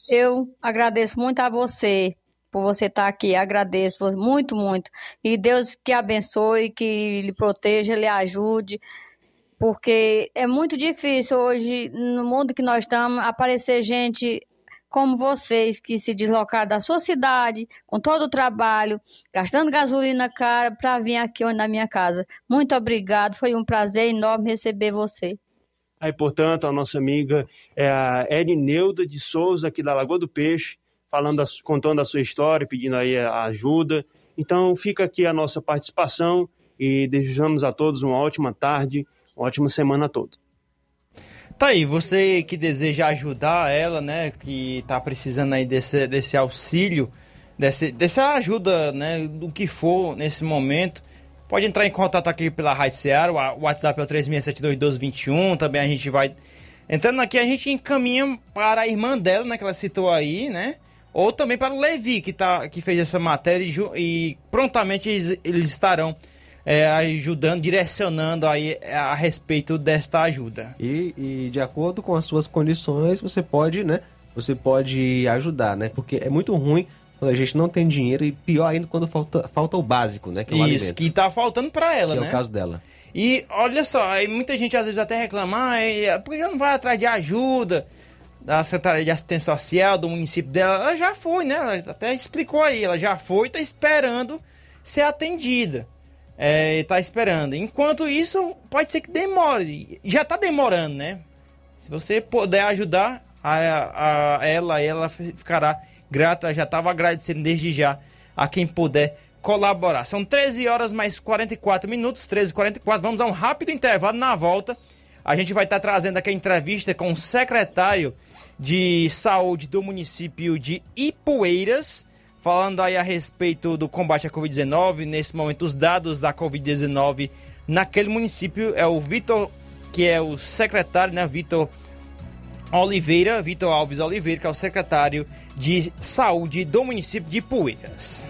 Eu agradeço muito a você por você estar aqui, agradeço muito, muito. E Deus que abençoe, que lhe proteja, lhe ajude porque é muito difícil hoje, no mundo que nós estamos, aparecer gente como vocês que se deslocaram da sua cidade, com todo o trabalho, gastando gasolina cara para vir aqui na minha casa. Muito obrigado, foi um prazer enorme receber você. Aí, portanto, a nossa amiga é a Erineuda de Souza, aqui da Lagoa do Peixe, falando, contando a sua história, pedindo aí a ajuda. Então, fica aqui a nossa participação e desejamos a todos uma ótima tarde ótima semana toda. Tá aí, você que deseja ajudar ela, né, que tá precisando aí desse, desse auxílio, desse, dessa ajuda, né, do que for nesse momento, pode entrar em contato aqui pela Rádio Seara, o WhatsApp é o 36721221, também a gente vai... Entrando aqui, a gente encaminha para a irmã dela, né, que ela citou aí, né, ou também para o Levi, que, tá, que fez essa matéria e, e prontamente eles, eles estarão é, ajudando, direcionando aí a respeito desta ajuda. E, e, de acordo com as suas condições, você pode, né? Você pode ajudar, né? Porque é muito ruim quando a gente não tem dinheiro e pior ainda quando falta, falta o básico, né? Que é o Isso, alimento. que tá faltando para ela, que né? é o caso dela. E olha só, aí muita gente às vezes até reclama, ah, por que não vai atrás de ajuda? da Secretaria de Assistência Social do município dela, ela já foi, né? Ela até explicou aí, ela já foi e tá esperando ser atendida é, tá esperando. Enquanto isso, pode ser que demore. Já tá demorando, né? Se você puder ajudar a, a ela, ela ficará grata. Já estava agradecendo desde já a quem puder colaborar. São 13 horas mais 44 minutos, 13 e 44 Vamos a um rápido intervalo. Na volta, a gente vai estar tá trazendo aqui a entrevista com o secretário de saúde do município de Ipueiras falando aí a respeito do combate à Covid-19. Nesse momento, os dados da Covid-19 naquele município é o Vitor, que é o secretário, né? Vitor Oliveira, Vitor Alves Oliveira, que é o secretário de saúde do município de Poeiras.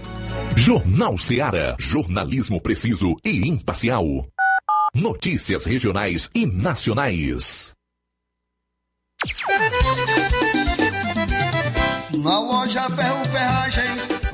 Jornal Seara. Jornalismo preciso e imparcial. Notícias regionais e nacionais. Na loja Ferro Ferragens,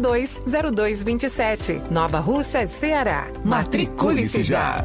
3672 0227. Nova Russa, Ceará. Matricule-se já.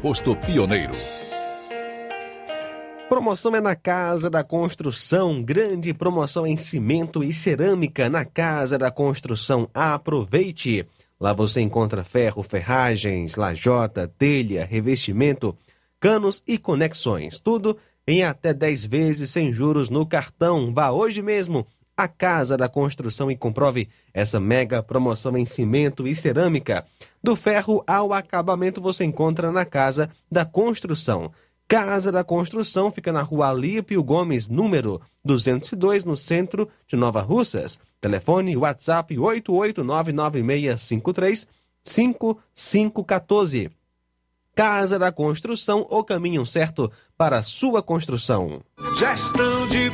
posto Pioneiro. Promoção é na Casa da Construção. Grande promoção em cimento e cerâmica na Casa da Construção. Aproveite! Lá você encontra ferro, ferragens, lajota, telha, revestimento, canos e conexões. Tudo em até 10 vezes sem juros no cartão. Vá hoje mesmo à Casa da Construção e comprove essa mega promoção em cimento e cerâmica. Do ferro ao acabamento você encontra na Casa da Construção. Casa da Construção fica na rua Alípio Gomes, número 202, no centro de Nova Russas. Telefone WhatsApp 88996535514. Casa da Construção, o caminho certo para a sua construção. Gestão de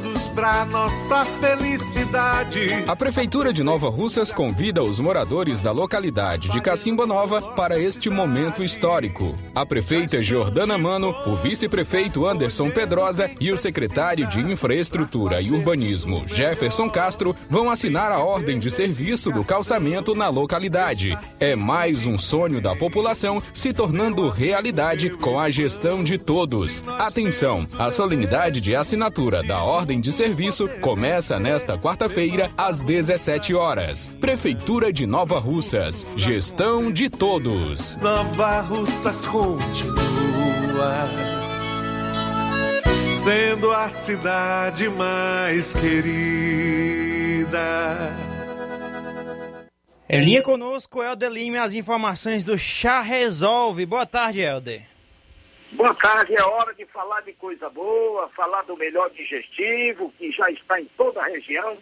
todos para nossa felicidade. A Prefeitura de Nova Russas convida os moradores da localidade de Cacimba Nova para este momento histórico. A prefeita Jordana Mano, o vice-prefeito Anderson Pedrosa e o secretário de Infraestrutura e Urbanismo Jefferson Castro vão assinar a ordem de serviço do calçamento na localidade. É mais um sonho da população se tornando realidade com a gestão de todos. Atenção, a solenidade de assinatura da ordem de serviço começa nesta quarta-feira às 17 horas. Prefeitura de Nova Russas. Gestão de todos. Nova Russas continua sendo a cidade mais querida. Em linha conosco, Helder Lima, as informações do Chá Resolve. Boa tarde, Helder. Boa tarde, é hora de falar de coisa boa, falar do melhor digestivo, que já está em toda a região,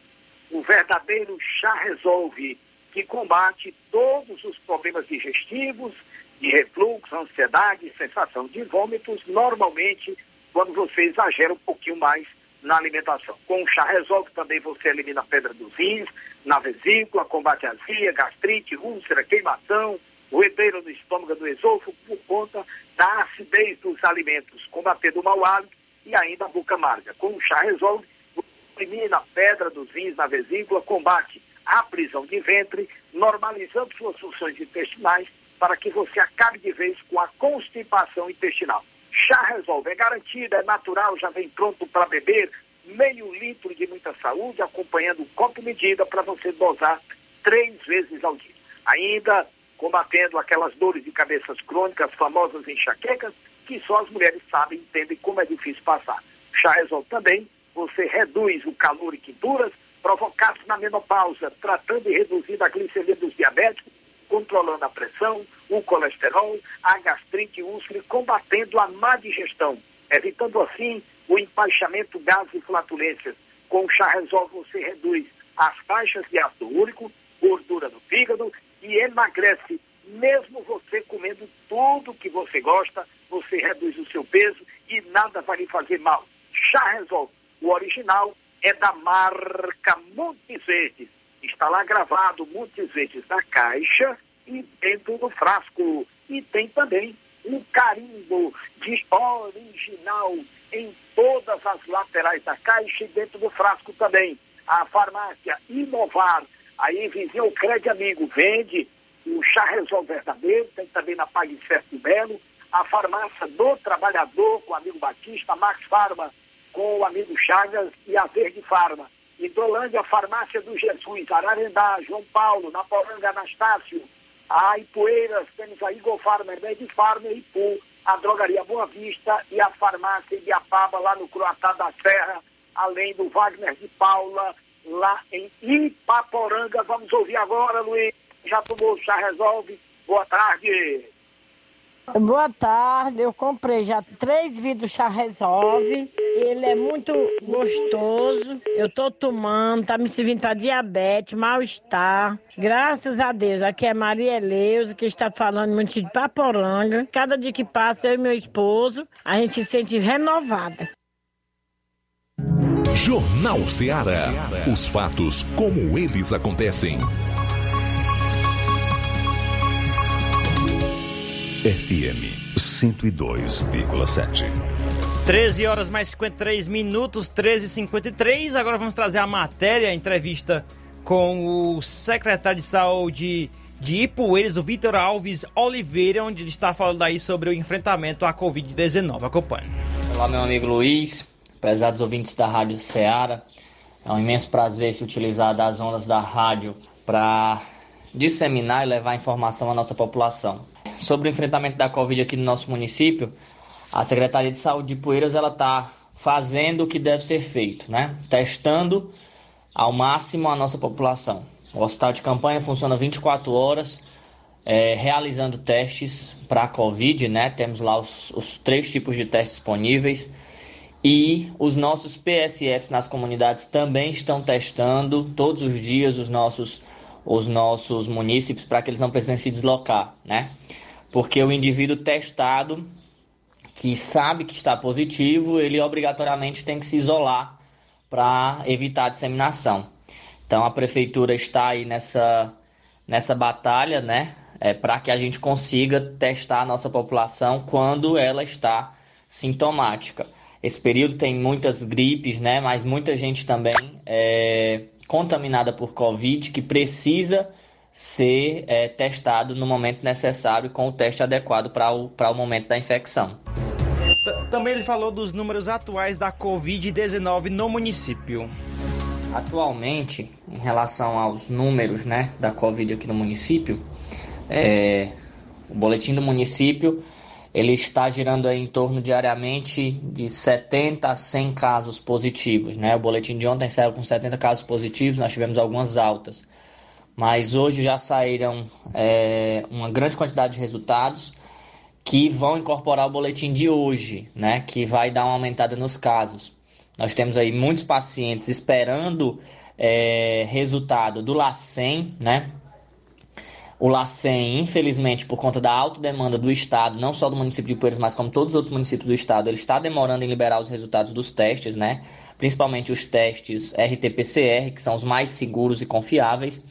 o verdadeiro chá resolve, que combate todos os problemas digestivos, de refluxo, ansiedade, sensação de vômitos, normalmente quando você exagera um pouquinho mais na alimentação. Com o chá resolve também você elimina a pedra dos rins, na vesícula, combate azia, gastrite, úlcera, queimação, roedeiro no estômago do esôfago por conta da acidez dos alimentos, combatendo o mau hálito e ainda a boca amarga. Com o chá resolve, elimina a pedra dos rins na vesícula, combate a prisão de ventre, normalizando suas funções intestinais para que você acabe de vez com a constipação intestinal. Chá resolve, é garantido, é natural, já vem pronto para beber, meio litro de muita saúde, acompanhando o copo medida para você dosar três vezes ao dia. Ainda combatendo aquelas dores de cabeças crônicas, famosas enxaquecas, que só as mulheres sabem, entendem como é difícil passar. Chá resolve também, você reduz o calor e quinturas, provocados na menopausa, tratando e reduzindo a glicemia dos diabéticos, controlando a pressão, o colesterol, a gastrite úlcera, combatendo a má digestão, evitando assim o empaixamento, gases e flatulências. Com o chá resolve você reduz as taxas de ácido úrico, gordura no fígado e emagrece. Mesmo você comendo tudo que você gosta, você reduz o seu peso e nada vai lhe fazer mal. Chá resolve. O original é da marca Montes Verdes. Está lá gravado Montes Verdes na caixa e dentro do frasco. E tem também um carimbo de original em todas as laterais da caixa e dentro do frasco também. A farmácia Inovar, aí vizinho o Crédito Amigo, vende o chá resolve verdadeiro, tem também na Pague Certo Belo, a farmácia do Trabalhador com o amigo Batista, Max Farma com o amigo Chagas e a Verde Farma. Hidrolândia, Farmácia do Jesus, Ararendá, João Paulo, Naporanga, Anastácio, a Ipueiras, temos a Igor Farma, Med Farma Ipu, a Drogaria Boa Vista e a Farmácia Ibiapaba, lá no Croatá da Serra, além do Wagner de Paula, lá em Ipaporanga. Vamos ouvir agora, Luiz. Já tomou chá resolve? Boa tarde. Boa tarde, eu comprei já três vidros chá resolve. Ele é muito gostoso. Eu tô tomando, tá me servindo para diabetes, mal-estar. Graças a Deus, aqui é Maria Eleusa, que está falando muito de Paporanga. Cada dia que passa, eu e meu esposo, a gente se sente renovada. Jornal Ceará. Os fatos como eles acontecem. FM 102,7. 13 horas mais 53 minutos, 13h53. Agora vamos trazer a matéria, a entrevista com o secretário de saúde de Ipueiras, o Vitor Alves Oliveira, onde ele está falando aí sobre o enfrentamento à Covid-19. Acompanhe. Olá, meu amigo Luiz, prezados ouvintes da Rádio Ceará. É um imenso prazer se utilizar das ondas da rádio para disseminar e levar informação à nossa população sobre o enfrentamento da Covid aqui no nosso município, a Secretaria de Saúde de Poeiras ela está fazendo o que deve ser feito, né? Testando ao máximo a nossa população. O hospital de campanha funciona 24 horas, é, realizando testes para a Covid, né? Temos lá os, os três tipos de testes disponíveis. E os nossos PSFs nas comunidades também estão testando todos os dias os nossos, os nossos munícipes para que eles não precisem se deslocar, né? porque o indivíduo testado que sabe que está positivo, ele obrigatoriamente tem que se isolar para evitar a disseminação. Então a prefeitura está aí nessa, nessa batalha, né? É, para que a gente consiga testar a nossa população quando ela está sintomática. Esse período tem muitas gripes, né? Mas muita gente também é contaminada por Covid que precisa ser é, testado no momento necessário com o teste adequado para o, o momento da infecção. Também ele falou dos números atuais da Covid-19 no município. Atualmente, em relação aos números né, da Covid aqui no município, é, o boletim do município ele está girando aí em torno diariamente de 70 a 100 casos positivos. Né? O boletim de ontem saiu com 70 casos positivos, nós tivemos algumas altas mas hoje já saíram é, uma grande quantidade de resultados que vão incorporar o boletim de hoje, né, que vai dar uma aumentada nos casos. Nós temos aí muitos pacientes esperando é, resultado do LACEN, né, O LACEN, infelizmente, por conta da alta demanda do Estado, não só do município de Poeiras, mas como todos os outros municípios do Estado, ele está demorando em liberar os resultados dos testes, né? Principalmente os testes RT-PCR, que são os mais seguros e confiáveis.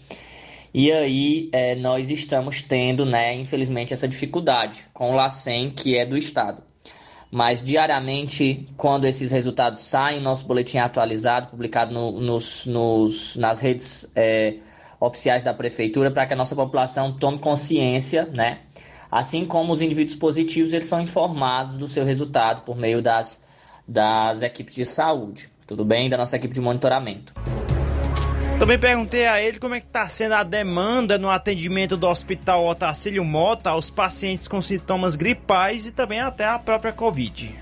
E aí é, nós estamos tendo, né, infelizmente, essa dificuldade com o LACEN, que é do Estado. Mas diariamente, quando esses resultados saem, nosso boletim é atualizado, publicado no, nos, nos, nas redes é, oficiais da Prefeitura, para que a nossa população tome consciência, né? Assim como os indivíduos positivos, eles são informados do seu resultado por meio das, das equipes de saúde, tudo bem? Da nossa equipe de monitoramento. Também perguntei a ele como é que está sendo a demanda no atendimento do Hospital Otacílio Mota aos pacientes com sintomas gripais e também até a própria Covid.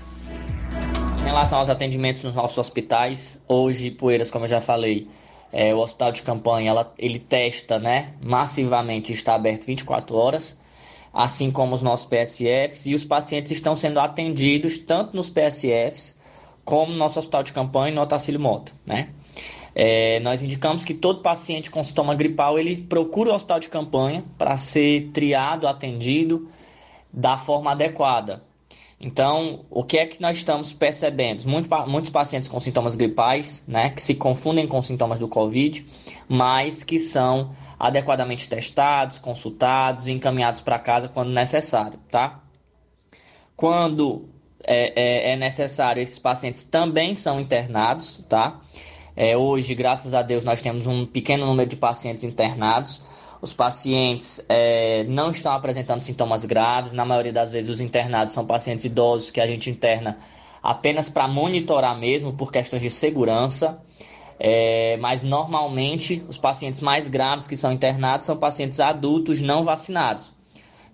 Em relação aos atendimentos nos nossos hospitais, hoje, Poeiras, como eu já falei, é, o hospital de campanha ela, ele testa né, massivamente está aberto 24 horas, assim como os nossos PSFs, e os pacientes estão sendo atendidos tanto nos PSFs como no nosso hospital de campanha e no Otacílio Mota. Né? É, nós indicamos que todo paciente com sintoma gripal ele procura o hospital de campanha para ser triado, atendido da forma adequada. Então, o que é que nós estamos percebendo? Muito, muitos pacientes com sintomas gripais, né, que se confundem com sintomas do Covid, mas que são adequadamente testados, consultados e encaminhados para casa quando necessário, tá? Quando é, é, é necessário, esses pacientes também são internados, tá? É, hoje, graças a Deus, nós temos um pequeno número de pacientes internados. Os pacientes é, não estão apresentando sintomas graves. Na maioria das vezes, os internados são pacientes idosos que a gente interna apenas para monitorar mesmo por questões de segurança. É, mas normalmente os pacientes mais graves que são internados são pacientes adultos não vacinados.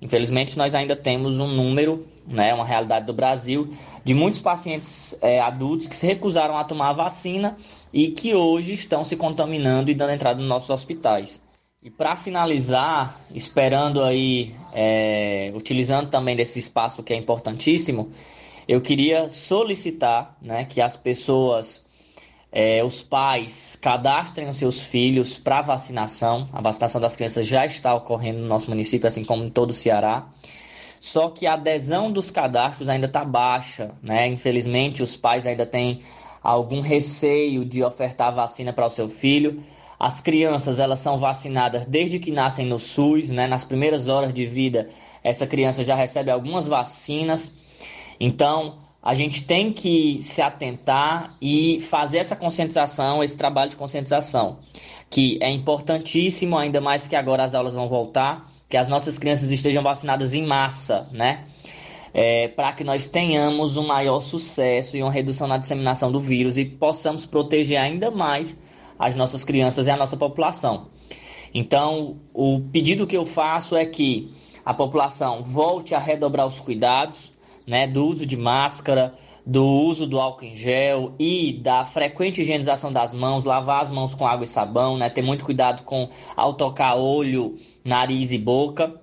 Infelizmente, nós ainda temos um número, né, uma realidade do Brasil, de muitos pacientes é, adultos que se recusaram a tomar a vacina e que hoje estão se contaminando e dando entrada nos nossos hospitais. E para finalizar, esperando aí, é, utilizando também desse espaço que é importantíssimo, eu queria solicitar né, que as pessoas, é, os pais, cadastrem os seus filhos para vacinação. A vacinação das crianças já está ocorrendo no nosso município, assim como em todo o Ceará. Só que a adesão dos cadastros ainda está baixa, né? Infelizmente, os pais ainda têm algum receio de ofertar vacina para o seu filho. As crianças elas são vacinadas desde que nascem no SUS, né? Nas primeiras horas de vida, essa criança já recebe algumas vacinas. Então, a gente tem que se atentar e fazer essa conscientização, esse trabalho de conscientização, que é importantíssimo, ainda mais que agora as aulas vão voltar, que as nossas crianças estejam vacinadas em massa, né? é, para que nós tenhamos um maior sucesso e uma redução na disseminação do vírus e possamos proteger ainda mais as nossas crianças e a nossa população. Então, o pedido que eu faço é que a população volte a redobrar os cuidados né, do uso de máscara, do uso do álcool em gel e da frequente higienização das mãos, lavar as mãos com água e sabão, né, ter muito cuidado com ao tocar olho, nariz e boca.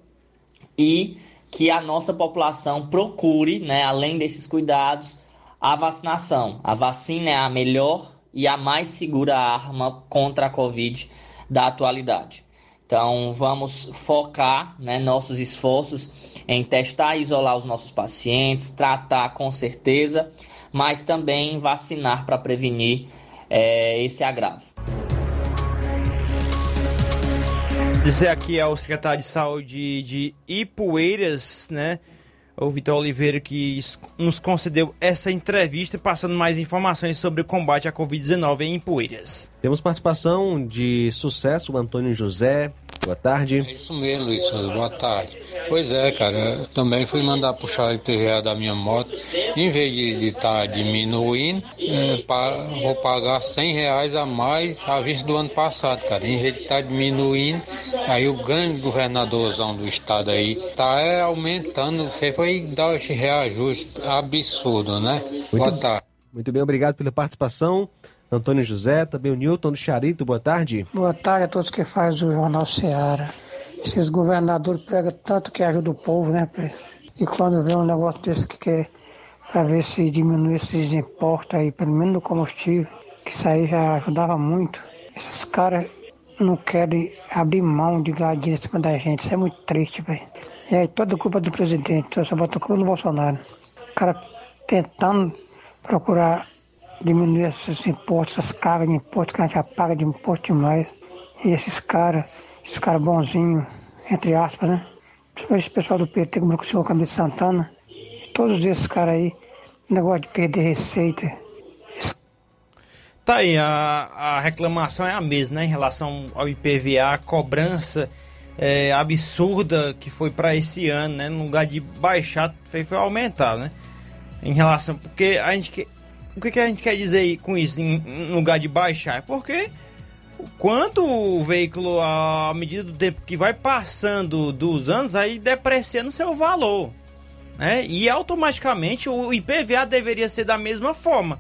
E que a nossa população procure, né, além desses cuidados, a vacinação. A vacina é a melhor e a mais segura arma contra a Covid da atualidade. Então, vamos focar né, nossos esforços em testar e isolar os nossos pacientes, tratar com certeza, mas também vacinar para prevenir é, esse agravo. Dizer aqui ao secretário de saúde de Ipueiras, né? O Vitor Oliveira, que nos concedeu essa entrevista, passando mais informações sobre o combate à Covid-19 em Ipueiras. Temos participação de sucesso, o Antônio José, Boa tarde. É isso mesmo, Luiz. Boa tarde. Pois é, cara. Eu também fui mandar puxar a IPVA da minha moto. Em vez de estar tá diminuindo, é, para, vou pagar 100 reais a mais à vista do ano passado, cara. Em vez de estar tá diminuindo, aí o grande governadorzão do estado aí tá é, aumentando. Você foi dar esse reajuste absurdo, né? Muito, Boa tarde. Muito bem, obrigado pela participação. Antônio José, também o Newton do Charito, boa tarde. Boa tarde a todos que fazem o Jornal Seara. Esses governadores pregam tanto que ajuda o povo, né? E quando vê um negócio desse que quer para ver se diminui esses impostos aí, pelo menos no combustível, que isso aí já ajudava muito. Esses caras não querem abrir mão de dinheiro em cima da gente. Isso é muito triste, velho. E aí toda culpa do presidente, só bota culpa no Bolsonaro. O cara tentando procurar diminuir esses impostos, essas cargas de imposto que a gente já paga de imposto demais. E esses caras, esses caras bonzinhos, entre aspas, né? Principalmente esse pessoal do PT, como o senhor Camilo Santana, todos esses caras aí, negócio de perder receita. Tá aí, a, a reclamação é a mesma, né? Em relação ao IPVA, a cobrança é, absurda que foi para esse ano, né? No lugar de baixar, foi, foi aumentar, né? Em relação. Porque a gente. O que, que a gente quer dizer com isso, em, lugar de baixar? É porque quanto o veículo, à medida do tempo que vai passando dos anos, aí depreciando seu valor. Né? E automaticamente o IPVA deveria ser da mesma forma.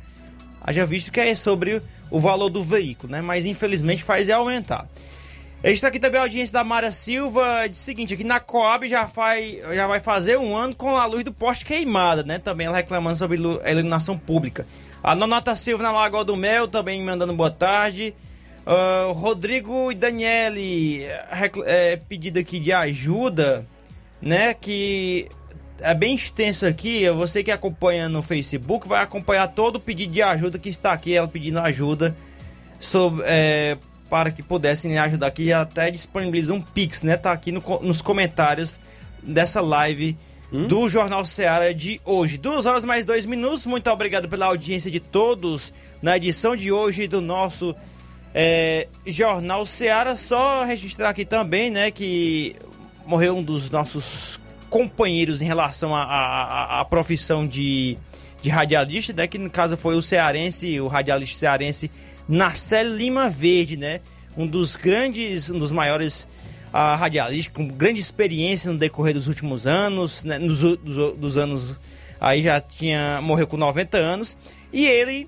Haja visto que é sobre o valor do veículo, né? Mas infelizmente faz é aumentar. Está aqui também a audiência da Mara Silva, o seguinte, aqui na Coab já, faz, já vai fazer um ano com a luz do poste queimada, né? Também ela reclamando sobre a iluminação pública. A Nonata Silva na Lagoa do Mel também mandando boa tarde. Uh, Rodrigo e Daniele é, pedido aqui de ajuda, né? Que é bem extenso aqui. Você que acompanha no Facebook vai acompanhar todo o pedido de ajuda que está aqui. Ela pedindo ajuda sobre, é, para que pudessem ajudar aqui. Até disponibiliza um Pix, né? Tá aqui no, nos comentários dessa live hum? do Jornal Seara de hoje. Duas horas mais dois minutos. Muito obrigado pela audiência de todos na edição de hoje do nosso é, Jornal Seara. Só registrar aqui também, né, que morreu um dos nossos companheiros em relação à profissão de, de radialista, né? Que no caso foi o cearense, o radialista cearense Narcélio Lima Verde, né? Um dos grandes, um dos maiores uh, radialistas, com grande experiência no decorrer dos últimos anos, né? Nos dos, dos anos aí já tinha morreu com 90 anos e ele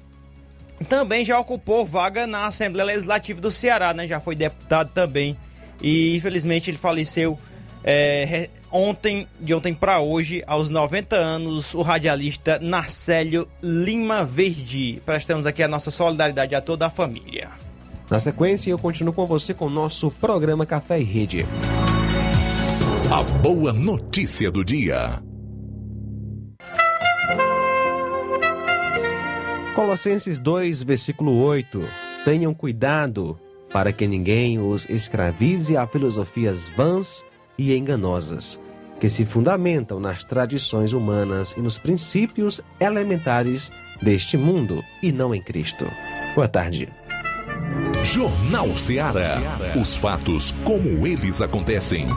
também já ocupou vaga na Assembleia Legislativa do Ceará, né? Já foi deputado também e infelizmente ele faleceu é, ontem, de ontem para hoje, aos 90 anos, o radialista Narcélio Lima Verde. Prestamos aqui a nossa solidariedade a toda a família. Na sequência, eu continuo com você com o nosso programa Café e Rede. A boa notícia do dia. Colossenses 2, versículo 8. Tenham cuidado para que ninguém os escravize a filosofias vãs e enganosas, que se fundamentam nas tradições humanas e nos princípios elementares deste mundo e não em Cristo. Boa tarde. Jornal Ceará. Os fatos como eles acontecem.